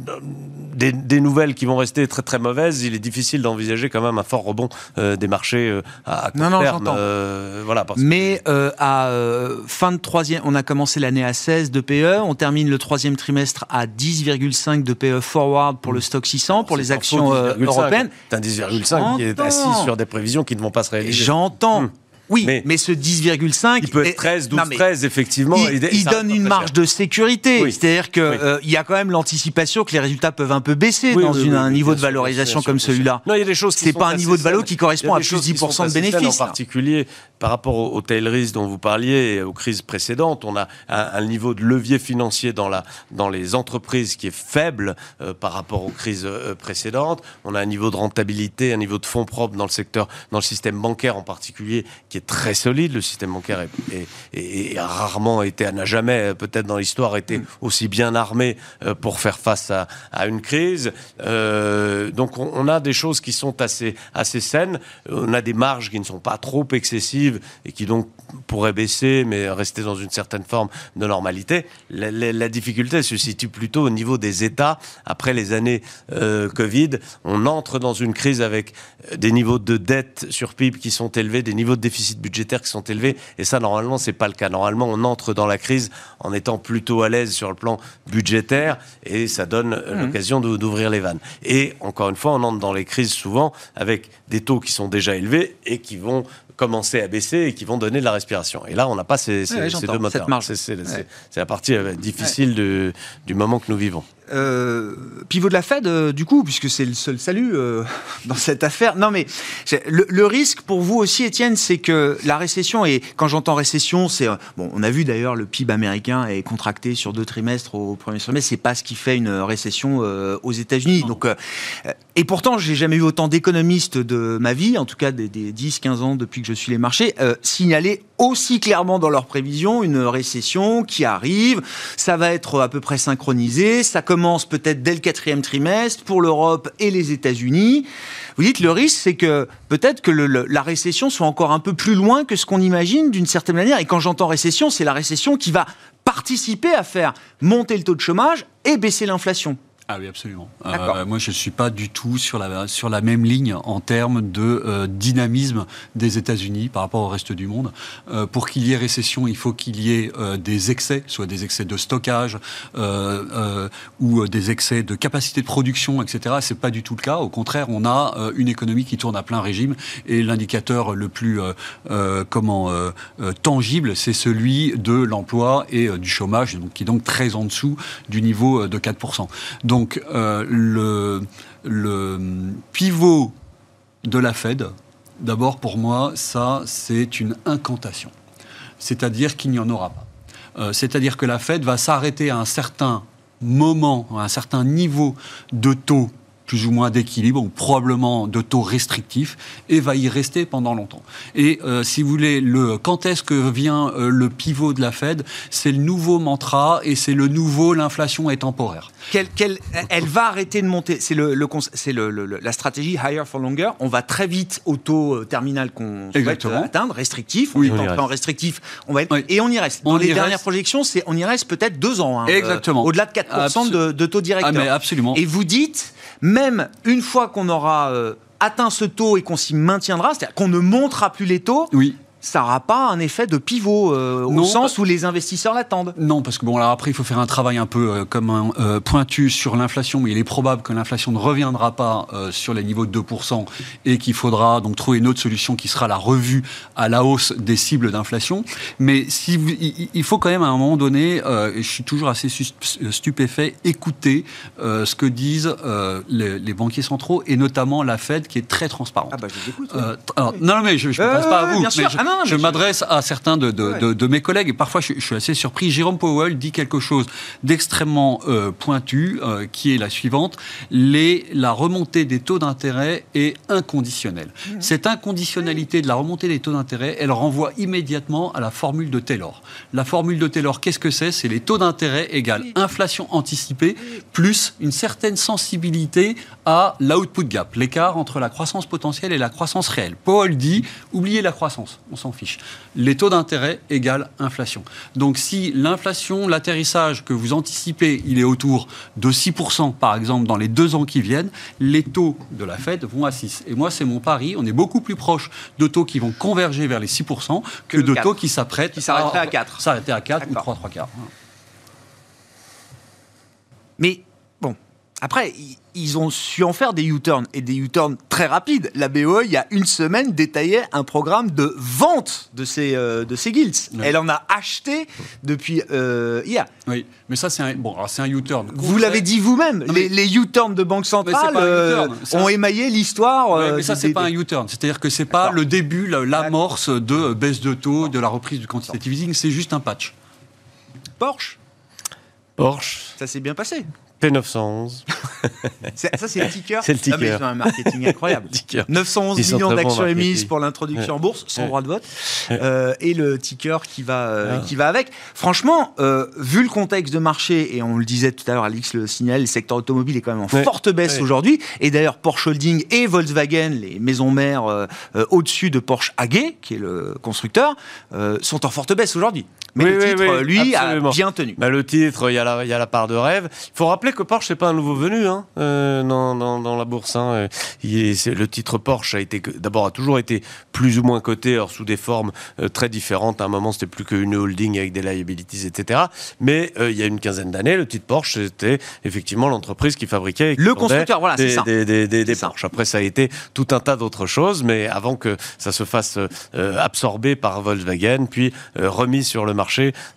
des, des, nouvelles qui vont rester très très mauvaises, il est difficile d'envisager quand même un fort rebond euh, des marchés euh, à, court non, terme. Euh, voilà, Mais à fin de troisième, on a commencé l'année à 16 de PE, on termine le troisième trimestre à 10,5 de PE forward pour le stock 600, pour les actions européennes. C'est un 10,5 qui est assis sur des prévisions qui ne vont pas se réaliser. J'entends. Hmm. Oui, mais, ce 10,5... Il peut être 13, 12, 13, effectivement. Il, donne une marge de sécurité. C'est-à-dire qu'il euh, y a quand même l'anticipation que les résultats peuvent un peu baisser dans un niveau de valorisation comme celui-là. Non, il y a des choses C'est pas un niveau de valo qui correspond à plus 10% de bénéfices. En particulier, par rapport aux, aux dont vous parliez aux crises précédentes, on a un, niveau de levier financier dans, la, dans les entreprises qui est faible euh, par rapport aux crises euh, précédentes. On a un niveau de rentabilité, un niveau de fonds propres dans le secteur, dans le système bancaire en particulier, qui est très solide. Le système bancaire est, rarement été, n'a jamais peut-être dans l'histoire été aussi bien armé euh, pour faire face à, une crise. Euh, donc on, a des choses qui sont assez, assez saines. On a des marges qui ne sont pas trop excessives et qui donc pourraient baisser, mais rester dans une certaine forme de normalité. La, difficulté se situe plutôt au niveau des États. Après les années euh, Covid, on entre dans une crise avec des niveaux de dette sur PIB qui sont élevés, des niveaux de déficit budgétaires qui sont élevés. Et ça, normalement, c'est pas le cas. Normalement, on entre dans la crise en étant plutôt à l'aise sur le plan budgétaire et ça donne euh, mmh. l'occasion d'ouvrir les vannes. Et encore une fois, on entre dans les crises souvent avec des taux qui sont déjà élevés et qui vont commencer à baisser et qui vont donner de la respiration. Et là, on n'a pas ces, deux moteurs. C'est la partie euh, difficile du moment que nous vivons. Euh, pivot de la Fed, euh, du coup, puisque c'est le seul salut euh, dans cette affaire. Non, mais le, risque pour vous aussi, Étienne, c'est que la récession, et quand j'entends récession, c'est. bon, on a vu d'ailleurs le PIB américain est contracté sur deux trimestres au premier semestre, c'est pas ce qui fait une récession aux États-Unis. Donc, et pourtant, j'ai jamais eu autant d'économistes de ma vie, en tout cas des, des 10-15 ans depuis que je suis les marchés, signaler aussi clairement dans leurs prévisions une récession qui arrive. Ça va être à peu près synchronisé. Ça commence peut-être dès le quatrième trimestre pour l'Europe et les États-Unis. Vous dites le risque, c'est que peut-être que la récession soit encore un peu plus loin que ce qu'on imagine d'une certaine manière. Et quand j'entends récession, c'est la récession qui va participer à faire monter le taux de chômage et baisser l'inflation. Ah oui, absolument. Euh, moi, je ne suis pas du tout sur la, sur la même ligne en termes de euh, dynamisme des États-Unis par rapport au reste du monde. Euh, pour qu'il y ait récession, il faut qu'il y ait des excès, soit des excès de stockage ou des excès de capacité de production, etc. C'est pas du tout le cas. Au contraire, on a une économie qui tourne à plein régime et l'indicateur le plus comment tangible, c'est celui de l'emploi et du chômage, donc, qui est donc très en dessous du niveau de 4%. Donc euh, le, pivot de la Fed, d'abord pour moi, ça c'est une incantation. C'est-à-dire qu'il n'y en aura pas. Euh, c'est-à-dire que la Fed va s'arrêter à un certain moment, à un certain niveau de taux plus ou moins d'équilibre, ou probablement de taux restrictifs, et va y rester pendant longtemps. Et euh, si vous voulez, le, quand est-ce que vient euh, le pivot de la Fed C'est le nouveau mantra, et c'est le nouveau l'inflation est temporaire. elle va arrêter de monter. C'est le, le, la stratégie higher for longer. On va très vite au taux euh, terminal qu'on souhaite atteindre, restrictif. Oui, on est en restrictif. On va Et on y reste. Dans les dernières projections, c'est on y reste peut-être deux ans. Hein, Exactement. Au-delà de 4% de, de, taux directeur. Ah, mais absolument. Et vous dites même une fois qu'on aura euh, atteint ce taux et qu'on s'y maintiendra, c'est-à-dire qu'on ne montera plus les taux, oui ça n'aura pas un effet de pivot euh, au sens où les investisseurs l'attendent. Non, parce que bon, alors après, il faut faire un travail un peu euh, comme un euh, pointu sur l'inflation, mais il est probable que l'inflation ne reviendra pas sur les niveaux de 2% et qu'il faudra donc trouver une autre solution qui sera la revue à la hausse des cibles d'inflation. Mais si il faut quand même à un moment donné, et je suis toujours assez stupéfait, écouter ce que disent les, banquiers centraux et notamment la Fed qui est très transparente. Ah bah je vous écoute. non, mais je ne pense pas à vous. Bien sûr. Ah je m'adresse à certains de, de, mes collègues et parfois je, suis assez surpris. Jérôme Powell dit quelque chose d'extrêmement euh, pointu, euh, qui est la suivante les, la remontée des taux d'intérêt est inconditionnelle. Mmh. Cette inconditionnalité de la remontée des taux d'intérêt, elle renvoie immédiatement à la formule de Taylor. La formule de Taylor, qu'est-ce que c'est? C'est les taux d'intérêt égale inflation anticipée plus une certaine sensibilité à l'output gap, l'écart entre la croissance potentielle et la croissance réelle. Paul dit, oubliez la croissance, on s'en fiche. Les taux d'intérêt égale inflation. Donc si l'inflation, l'atterrissage que vous anticipez, il est autour de 6% par exemple dans les deux ans qui viennent, les taux de la Fed vont à 6. Et moi, c'est mon pari, on est beaucoup plus proche de taux qui vont converger vers les 6% que, de taux qui s'apprêtent qui s'arrêteraient à 4. S'arrêter à 4 ou 3, 3 quarts. Mais après, ils ont su en faire des U-turns et des U-turns très rapides. La BOE, il y a une semaine, détaillait un programme de vente de ces, euh, de ces guilds. Elle en a acheté depuis euh, hier. Oui, mais ça, c'est un, bon, un U-turn. Vous l'avez dit vous-même, les, les U-turns de Banque Centrale euh, ont émaillé l'histoire. mais ça, c'est pas un U-turn. C'est-à-dire que c'est pas le début, l'amorce de baisse de taux, de la reprise du quantitative easing, c'est juste un patch. Porsche? Porsche. Ça s'est bien passé. P911. ça, c'est le ticker. C'est le ticker. Ah, ils ont un marketing incroyable. 911 millions d'actions émises pour l'introduction en bourse, sans droit de vote. Euh, et le ticker qui va, euh, ah. qui va avec. Franchement, euh, vu le contexte de marché, et on le disait tout à l'heure, Alix le signale, le secteur automobile est quand même en forte baisse aujourd'hui. Et d'ailleurs, Porsche Holding et Volkswagen, les maisons mères au-dessus de Porsche AG, qui est le constructeur, sont en forte baisse aujourd'hui. Mais le titre, lui, a bien tenu. Bah, le titre, il y, a la, y a la part de rêve. Il faut rappeler que Porsche, c'est pas un nouveau venu hein, euh, dans, dans, dans, la bourse. Hein. Il est, le titre Porsche a été d'abord a toujours été plus ou moins coté, alors sous des formes euh, très différentes. À un moment, c'était plus qu'une holding avec des liabilities, etc. Mais euh, il y a une quinzaine d'années, le titre Porsche, c'était effectivement l'entreprise qui fabriquait le constructeur, voilà, des, ça. des, des, des, Porsche. Après, ça a été tout un tas d'autres choses, mais avant que ça se fasse absorber par Volkswagen, puis remis sur le marché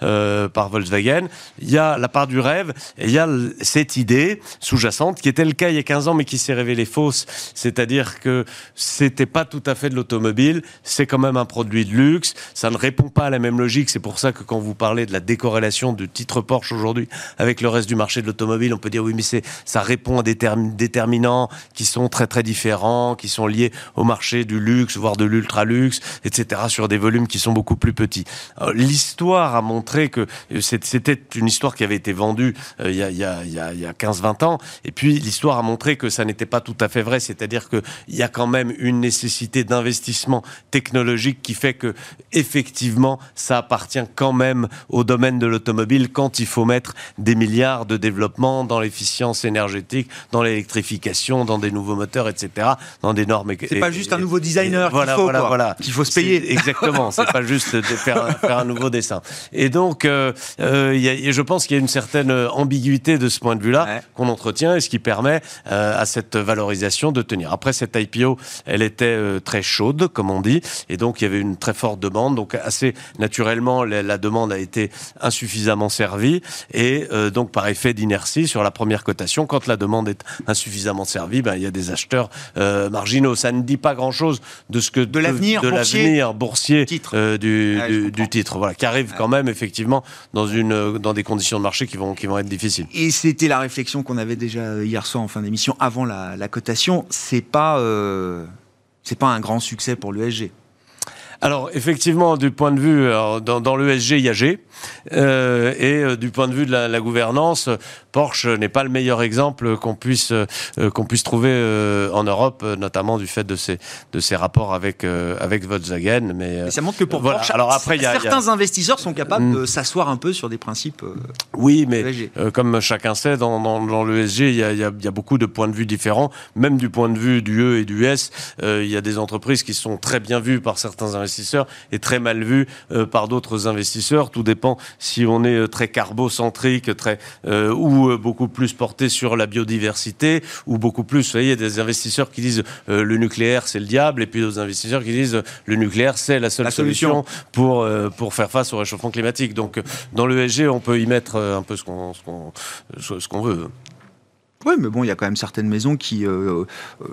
par Volkswagen, il y a la part du rêve et il y a cette idée sous-jacente qui était le cas il y a 15 ans mais qui s'est révélée fausse, c'est-à-dire que c'était pas tout à fait de l'automobile, c'est quand même un produit de luxe, ça ne répond pas à la même logique, c'est pour ça que quand vous parlez de la décorrélation du titre Porsche aujourd'hui avec le reste du marché de l'automobile, on peut dire oui mais ça répond à des déterminants qui sont très très différents, qui sont liés au marché du luxe, voire de l'ultra luxe, etc. sur des volumes qui sont beaucoup plus petits. L'histoire a montré que c'était une histoire qui avait été vendue euh, il y a, y a il y a, 15-20 ans. Et puis l'histoire a montré que ça n'était pas tout à fait vrai, c'est-à-dire qu'il y a quand même une nécessité d'investissement technologique qui fait que effectivement ça appartient quand même au domaine de l'automobile quand il faut mettre des milliards de développement dans l'efficience énergétique, dans l'électrification, dans des nouveaux moteurs, etc., dans des normes. C'est pas juste un nouveau designer qu'il faut, voilà, voilà. qu'il faut se payer. Exactement, c'est pas juste de faire, faire, un nouveau dessin. Et donc, euh, euh, y a, je pense qu'il y a une certaine ambiguïté de ce point de vue-là qu'on entretient et ce qui permet euh, à cette valorisation de tenir. Après, cette IPO, elle était euh, très chaude, comme on dit, et donc il y avait une très forte demande. Donc assez naturellement, la, demande a été insuffisamment servie et euh, donc par effet d'inertie sur la première cotation, quand la demande est insuffisamment servie, ben, il y a des acheteurs marginaux. Ça ne dit pas grand-chose de ce que de l'avenir boursier, boursier titre. du, du, titre, voilà, qui arrive quand même effectivement dans une dans des conditions de marché qui vont qui vont être difficiles. Et c'était la réflexion qu'on avait déjà hier soir en fin d'émission, avant la, cotation. C'est pas, euh, c'est pas un grand succès pour l'ESG. Alors effectivement, du point de vue, dans, dans l'ESG, il y a G, euh, et euh, du point de vue de la, gouvernance, Porsche n'est pas le meilleur exemple qu'on puisse euh, qu'on puisse trouver en Europe, notamment du fait de ses de ses rapports avec avec Volkswagen. Mais, ça montre que pour Porsche, alors après, certains investisseurs sont capables mm. de s'asseoir un peu sur des principes. oui, mais comme chacun sait, dans, dans, dans l'ESG, il y a, y, a, y a beaucoup de points de vue différents, même du point de vue du E et du S. il y a des entreprises qui sont très bien vues par certains investisseurs et très mal vues par d'autres investisseurs. Tout dépend si on est euh, très carbocentrique, très euh, ou euh, beaucoup plus porté sur la biodiversité, ou beaucoup plus, vous voyez, des investisseurs qui disent le nucléaire c'est le diable, et puis d'autres investisseurs qui disent le nucléaire c'est la seule solution. pour pour faire face au réchauffement climatique. Donc dans l'ESG, on peut y mettre un peu ce qu'on ce qu'on veut. Oui, mais bon, il y a quand même certaines maisons qui. il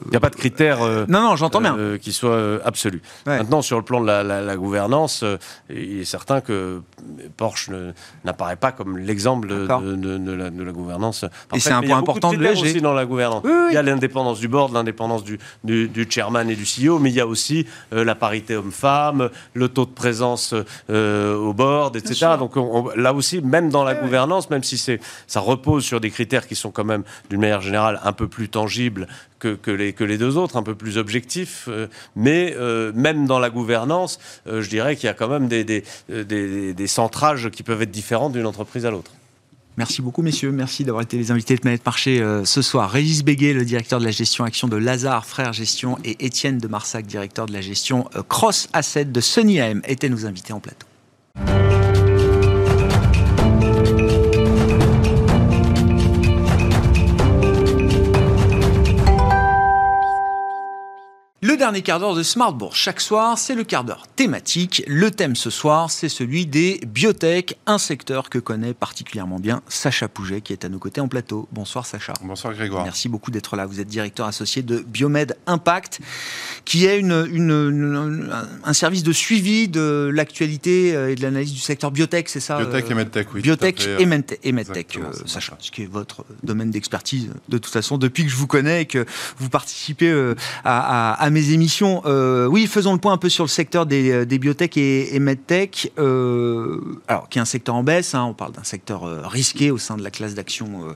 n'y a pas de critères. non, non, j'entends bien. qui soient absolus. Maintenant, sur le plan de la, gouvernance, il est certain que Porsche n'apparaît pas comme l'exemple de, la, gouvernance. Et c'est un point important de aussi dans la gouvernance. Il y a l'indépendance du board, l'indépendance du, du, chairman et du CEO, mais il y a aussi la parité homme-femme, le taux de présence au board, etc. Donc là aussi, même dans la gouvernance, même si ça repose sur des critères qui sont quand même, d'une manière générale, un peu plus tangibles que, les, deux autres, un peu plus objectifs. Euh, mais euh, même dans la gouvernance, euh, je dirais qu'il y a quand même des centrages qui peuvent être différents d'une entreprise à l'autre. Merci beaucoup, messieurs. Merci d'avoir été les invités de Planète Marché ce soir. Régis Béguet, le directeur de la gestion action de Lazare Frères Gestion, et Étienne de Marsac, directeur de la gestion Cross Asset de Sony AM, étaient nos invités en plateau. Le dernier quart d'heure de Smartbourg, chaque soir, c'est le quart d'heure thématique. Le thème ce soir, c'est celui des biotech, un secteur que connaît particulièrement bien Sacha Pouget, qui est à nos côtés en plateau. Bonsoir Sacha. Bonsoir Grégoire. Merci beaucoup d'être là. Vous êtes directeur associé de Biomed Impact, qui est une, un service de suivi de l'actualité euh, et de l'analyse du secteur biotech, c'est ça Biotech et medtech, oui. Biotech et, medtech, euh, Sacha, ce qui est votre domaine d'expertise de toute façon depuis que je vous connais et que vous participez euh, à, à, à mes émissions. Euh, oui, faisons le point un peu sur le secteur des, euh, biotech et, medtech, euh, alors qui est un secteur en baisse. Hein, on parle d'un secteur risqué au sein de la classe d'action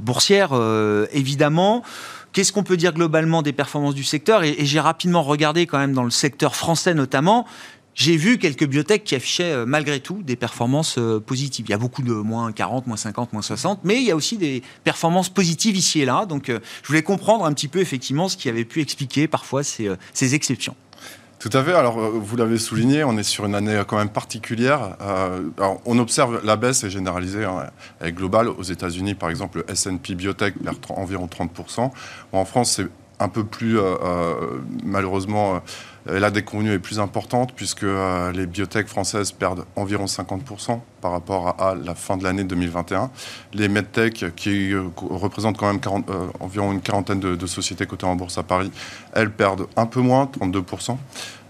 boursière, évidemment. Qu'est-ce qu'on peut dire globalement des performances du secteur? Et j'ai rapidement regardé quand même dans le secteur français notamment j'ai vu quelques biotech qui affichaient euh, malgré tout des performances euh, positives. Il y a beaucoup de moins 40, moins 50, moins 60, mais il y a aussi des performances positives ici et là. Donc euh, je voulais comprendre un petit peu effectivement ce qui avait pu expliquer parfois ces, exceptions. Tout à fait. Alors, vous l'avez souligné, on est sur une année quand même particulière. alors, on observe la baisse est généralisée hein, elle est globale. Aux États-Unis, par exemple, le S&P Biotech perd environ 30%. En France, c'est un peu plus, malheureusement, euh, la déconvenue est plus importante puisque euh, les biotech françaises perdent environ 50% par rapport à, la fin de l'année 2021. Les medtech, qui euh, représentent quand même environ une quarantaine de, sociétés cotées en bourse à Paris, elles perdent un peu moins, 32%.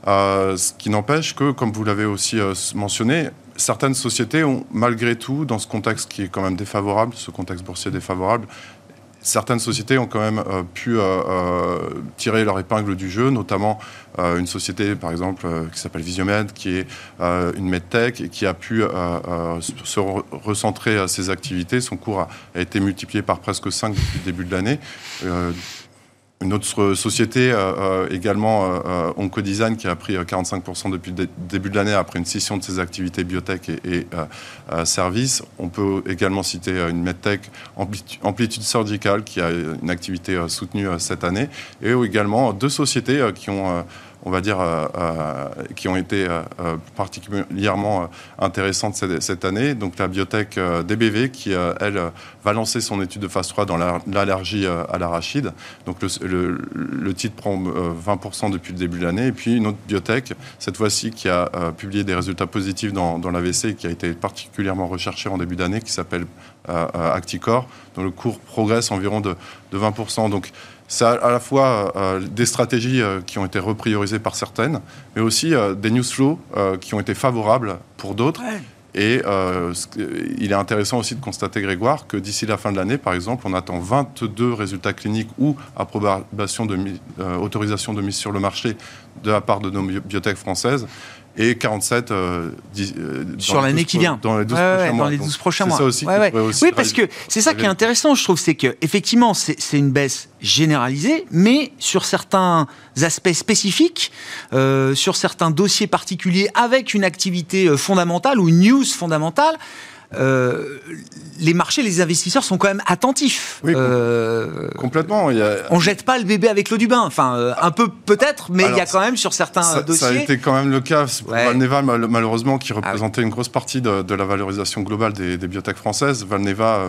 ce qui n'empêche que, comme vous l'avez aussi mentionné, certaines sociétés ont malgré tout, dans ce contexte qui est quand même défavorable, ce contexte boursier défavorable, certaines sociétés ont quand même euh, pu euh, euh, tirer leur épingle du jeu, notamment une société, par exemple, qui s'appelle Visiomed, qui est une medtech et qui a pu se recentrer ses activités. Son cours a, a, été multiplié par presque 5 depuis le début de l'année. Une autre société euh, euh, également, euh, Oncodesign, qui a pris 45% depuis le début de l'année après une scission de ses activités biotech et, services. On peut également citer une medtech Amplitude Surgical qui a une activité soutenue cette année et également deux sociétés qui ont on va dire, euh, euh, qui ont été euh, particulièrement intéressantes cette, année. Donc la biotech DBV qui, elle, va lancer son étude de phase 3 dans l'allergie à l'arachide. Donc le, titre prend 20% depuis le début de l'année. Et puis une autre biotech, cette fois-ci, qui a publié des résultats positifs dans, l'AVC et qui a été particulièrement recherchée en début d'année, qui s'appelle Acticor, dont le cours progresse environ de, de 20%. Donc c'est à, la fois euh, des stratégies euh, qui ont été repriorisées par certaines, mais aussi euh, des news flows qui ont été favorables pour d'autres. Et il est intéressant aussi de constater, Grégoire, que d'ici la fin de l'année, par exemple, on attend 22 résultats cliniques ou approbation de autorisation de mise sur le marché de la part de nos biotech françaises et 47 euh, euh, sur l'année qui vient dans les 12 prochains mois. aussi oui, parce que c'est ça qui est intéressant, je trouve, c'est que effectivement c'est une baisse généralisée, mais sur certains aspects spécifiques, euh, sur certains dossiers particuliers, avec une activité fondamentale ou une news fondamentale. Euh, les marchés, les investisseurs sont quand même attentifs. Oui, euh, complètement. Il y a... On jette pas le bébé avec l'eau du bain. Enfin, euh, un peu peut-être, mais il y a quand même sur certains dossiers. Ça a été quand même le cas pour Valneva, malheureusement, qui ah représentait une grosse partie de, la valorisation globale des, des biotech françaises. Valneva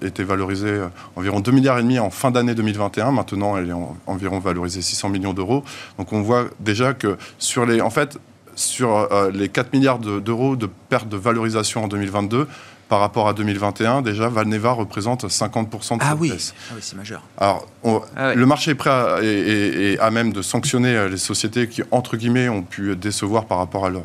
était valorisée environ 2 milliards et demi en fin d'année 2021. Maintenant, elle est environ valorisée 600 millions d'euros. Donc, on voit déjà que sur les, en fait, sur euh, les 4 milliards d'euros de, perte de valorisation en 2022, par rapport à 2021, déjà, Valneva représente 50% de ah cette oui. baisse. Ah oui, c'est majeur. Alors, ah le marché est prêt à, et, à même de sanctionner les sociétés qui, entre guillemets, ont pu décevoir par rapport à leur,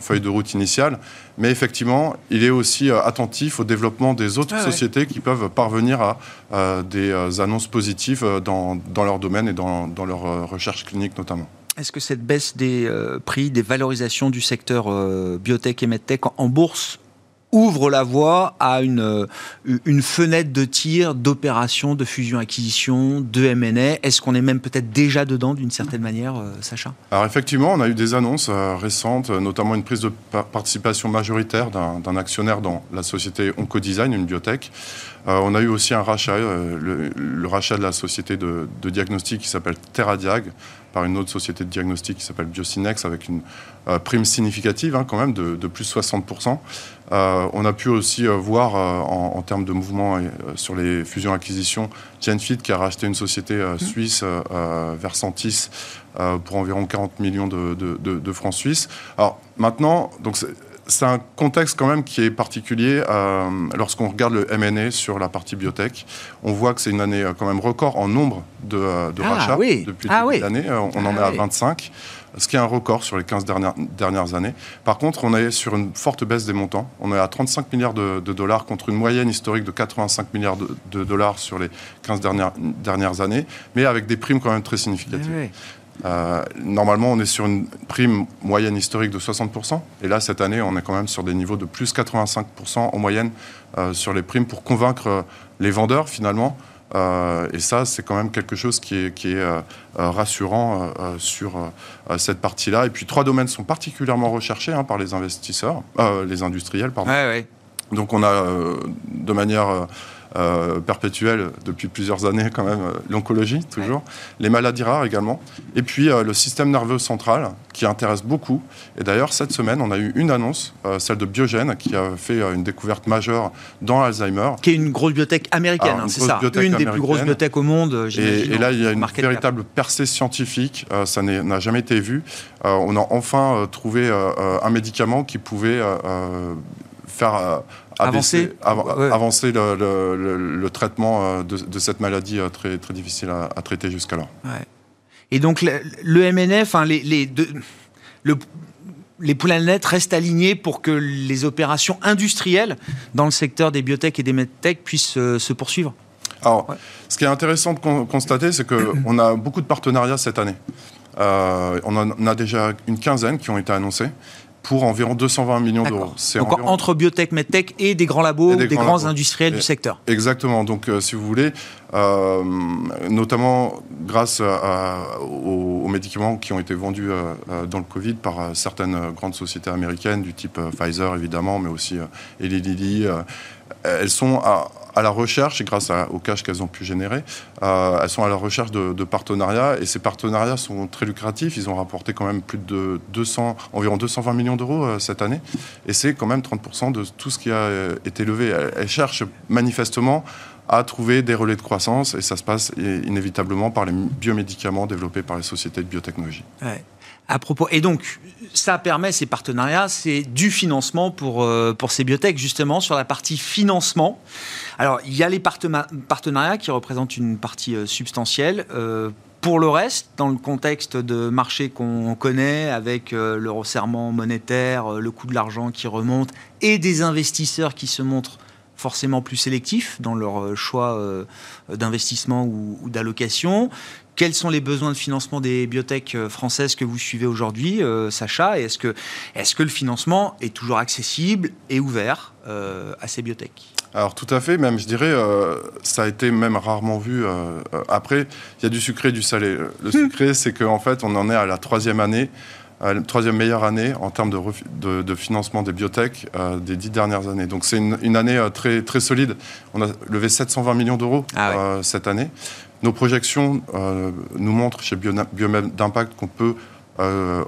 feuille de route initiale, mais effectivement, il est aussi euh, attentif au développement des autres ah sociétés qui peuvent parvenir à des euh, annonces positives euh, dans, leur domaine et dans, dans leur recherche clinique notamment. Est-ce que cette baisse des prix, des valorisations du secteur biotech et medtech en bourse ouvre la voie à une, euh, fenêtre de tir d'opérations de fusion-acquisition, de M&A. Est-ce qu'on est même peut-être déjà dedans d'une certaine manière, euh, Sacha? Alors effectivement, on a eu des annonces euh, récentes, notamment une prise de participation majoritaire d'un actionnaire dans la société Oncodesign, une biotech. on a eu aussi un rachat, le, rachat de la société de, de diagnostic qui s'appelle TerraDiag par une autre société de diagnostic qui s'appelle Biocinex avec une prime significative hein, quand même de, de plus 60%. Euh, on a pu aussi euh, voir euh, en, termes de mouvement sur les fusions-acquisitions, Genfit qui a racheté une société mmh. suisse, Versantis, pour environ 40 millions de, francs suisses. Alors maintenant, donc c'est un contexte quand même qui est particulier lorsqu'on regarde le M&A sur la partie biotech. On voit que c'est une année quand même record en nombre de, ah rachats depuis ah, l'année. On en est à 25 ce qui est un record sur les 15 dernières, dernières années. Par contre, on est sur une forte baisse des montants. On est à 35 milliards de, dollars contre une moyenne historique de 85 milliards de, dollars sur les 15 dernières, dernières années, mais avec des primes quand même très significatives. Euh, normalement, on est sur une prime moyenne historique de 60%. Et là, cette année, on est quand même sur des niveaux de plus 85% en moyenne euh, sur les primes pour convaincre les vendeurs, finalement, euh, et ça, c'est quand même quelque chose qui est, qui est euh, euh, rassurant sur cette partie-là. Et puis, trois domaines sont particulièrement recherchés hein, par les investisseurs, les industriels, pardon. Donc, on a de manière euh, perpétuelle depuis plusieurs années quand même, euh, l'oncologie toujours, les maladies rares également, et puis euh, le système nerveux central qui intéresse beaucoup. Et d'ailleurs, cette semaine, on a eu une annonce, celle de Biogène, qui a fait une découverte majeure dans l'Alzheimer. Qui est une grosse biotech américaine, hein, c'est ça. Une des plus grosses biotech au monde, et, et, là, il y a une véritable percée scientifique, ça n'a jamais été vu. on a enfin trouvé un médicament qui pouvait faire avancer, avancer le, traitement euh, de, cette maladie euh, très, très difficile à, traiter jusqu'alors. Et donc le, MNF, les, les, le, les net restent alignés pour que les opérations industrielles dans le secteur des biotech et des medtech puissent euh, se poursuivre. Alors, ce qui est intéressant de constater, c'est qu'on a beaucoup de partenariats cette année. on en a déjà une quinzaine qui ont été annoncés pour environ 220 millions d'euros. Donc entre biotech, medtech et des grands labos, des, grands, industriels du secteur. Exactement. Donc euh, si vous voulez, euh, notamment grâce aux, médicaments qui ont été vendus euh, dans le Covid par certaines grandes sociétés américaines du type Pfizer évidemment, mais aussi Eli Lilly, elles sont à, à la recherche, et grâce au cash qu'elles ont pu générer, euh, elles sont à la recherche de, partenariats. Et ces partenariats sont très lucratifs. Ils ont rapporté quand même plus de 200, environ 220 millions d'euros euh, cette année. Et c'est quand même 30% de tout ce qui a euh, été levé. Elles, cherchent manifestement à trouver des relais de croissance. Et ça se passe inévitablement par les biomédicaments développés par les sociétés de biotechnologie. À propos, et donc, ça permet, ces partenariats, c'est du financement pour, euh, ces biotech, justement, sur la partie financement. Alors, il y a les partenariats qui représentent une partie euh, substantielle. Euh, pour le reste, dans le contexte de marché qu'on connaît, avec le resserrement monétaire, le coût de l'argent qui remonte, et des investisseurs qui se montrent forcément plus sélectifs dans leur choix d'investissement ou d'allocation, quels sont les besoins de financement des biotech euh, françaises que vous suivez aujourd'hui, euh, Sacha Et est-ce que, est que le financement est toujours accessible et ouvert euh, à ces biotech? Alors tout à fait, même je dirais, ça a été même rarement vu. après, il y a du sucré et du salé. Le hmm. sucré, c'est qu'en fait, on en est à la troisième année, la troisième meilleure année en termes de, de, financement des biotech des dix dernières années. Donc c'est une, année très, très solide. On a levé 720 millions d'euros ah cette année. Nos projections euh, nous montrent chez Biomède d'Impact qu'on peut euh,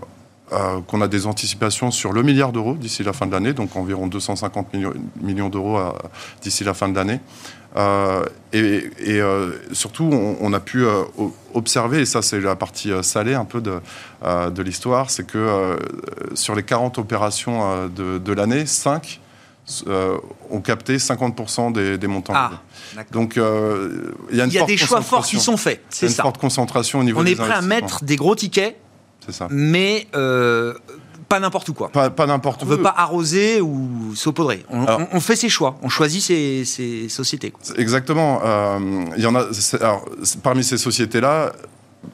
euh, qu'on a des anticipations sur le milliard d'euros d'ici la fin de l'année, donc environ 250 millions, d'euros d'ici la fin de l'année. Et, surtout, on, a pu observer, et ça c'est la partie salée un peu de, de l'histoire, c'est que sur les 40 opérations de, de l'année, 5 ont capté 50% des, montants. Ah, Donc il y a, des choix forts qui sont faits. C'est ça. Une forte concentration au niveau. On est prêt à mettre des gros tickets. C'est ça. Mais pas n'importe où quoi. Pas, n'importe où. On veut pas arroser ou saupoudrer. On, fait ses choix, on choisit ses, sociétés. Exactement. il y en a. parmi ces sociétés-là,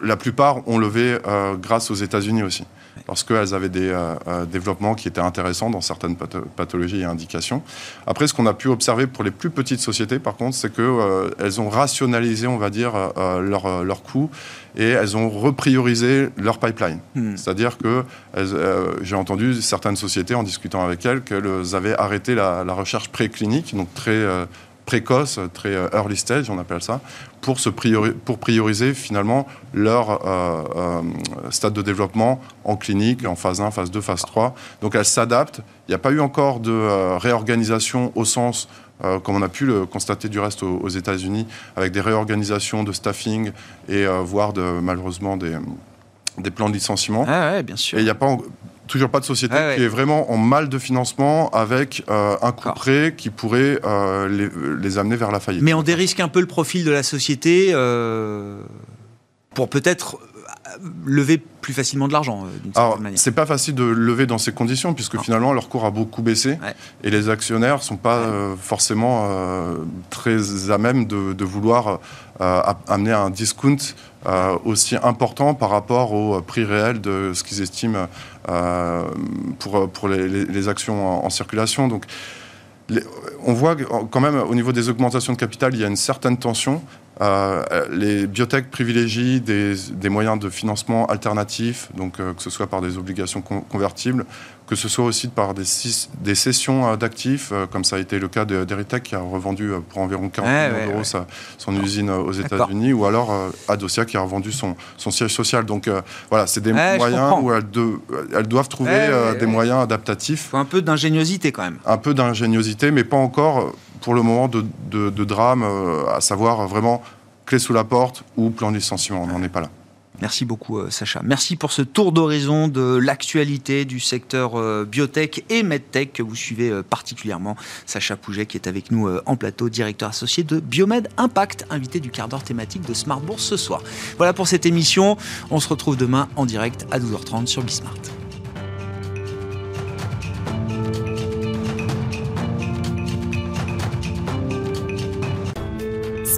la plupart ont levé euh, grâce aux États-Unis aussi, parce qu'elles avaient des euh, euh, développements qui étaient intéressants dans certaines pathologies et indications. Après, ce qu'on a pu observer pour les plus petites sociétés, par contre, c'est qu'elles ont rationalisé, on va dire, leurs leur coûts et elles ont repriorisé leur pipeline. Hmm. C'est-à-dire que j'ai entendu certaines sociétés en discutant avec elles qu'elles avaient arrêté la, la recherche préclinique, donc très précoce, très euh, early stage, on appelle ça, pour, se pour prioriser finalement leur euh, euh, stade de développement en clinique, en phase 1, phase 2, phase 3. Donc elles s'adaptent. Il n'y a pas eu encore de réorganisation au sens comme on a pu le constater du reste aux, États-Unis, avec des réorganisations de staffing et voire de, malheureusement des, des plans de licenciement. Ah bien sûr. Et il n'y a pas toujours pas de société qui est vraiment en mal de financement avec euh, un coup prêt qui pourrait euh, les, amener vers la faillite. Mais on dérisque un peu le profil de la société euh, pour peut-être lever plus facilement de l'argent manière. C'est pas facile de lever dans ces conditions puisque finalement leur cours a beaucoup baissé et les actionnaires sont pas forcément très à même de, de vouloir amener un discount aussi important par rapport au prix réel de ce qu'ils estiment pour, pour les, actions en, circulation. Donc, on voit quand même au niveau des augmentations de capital, il y a une certaine tension. Euh, les biotech privilégient des, des, moyens de financement alternatifs, donc euh, que ce soit par des obligations convertibles, que ce soit aussi par des, des sessions euh, d'actifs, comme ça a été le cas d'Eritech qui a revendu pour environ 40 millions d'euros son usine aux États-Unis, ou alors Adosia qui a revendu son, son siège social. Donc voilà, c'est des moyens où elles, elles, doivent trouver des moyens adaptatifs. Faut un peu d'ingéniosité quand même. Un peu d'ingéniosité, mais pas encore pour le moment de, drame, euh, à savoir vraiment clé sous la porte ou plan de licenciement. On n'en est pas là. Merci beaucoup euh, Sacha. Merci pour ce tour d'horizon de l'actualité du secteur euh, biotech et medtech que vous suivez particulièrement. Sacha Pouget qui est avec nous en plateau, directeur associé de Biomed Impact, invité du quart d'heure thématique de Smart Bourse ce soir. Voilà pour cette émission. On se retrouve demain en direct à 12h30 sur Bismart.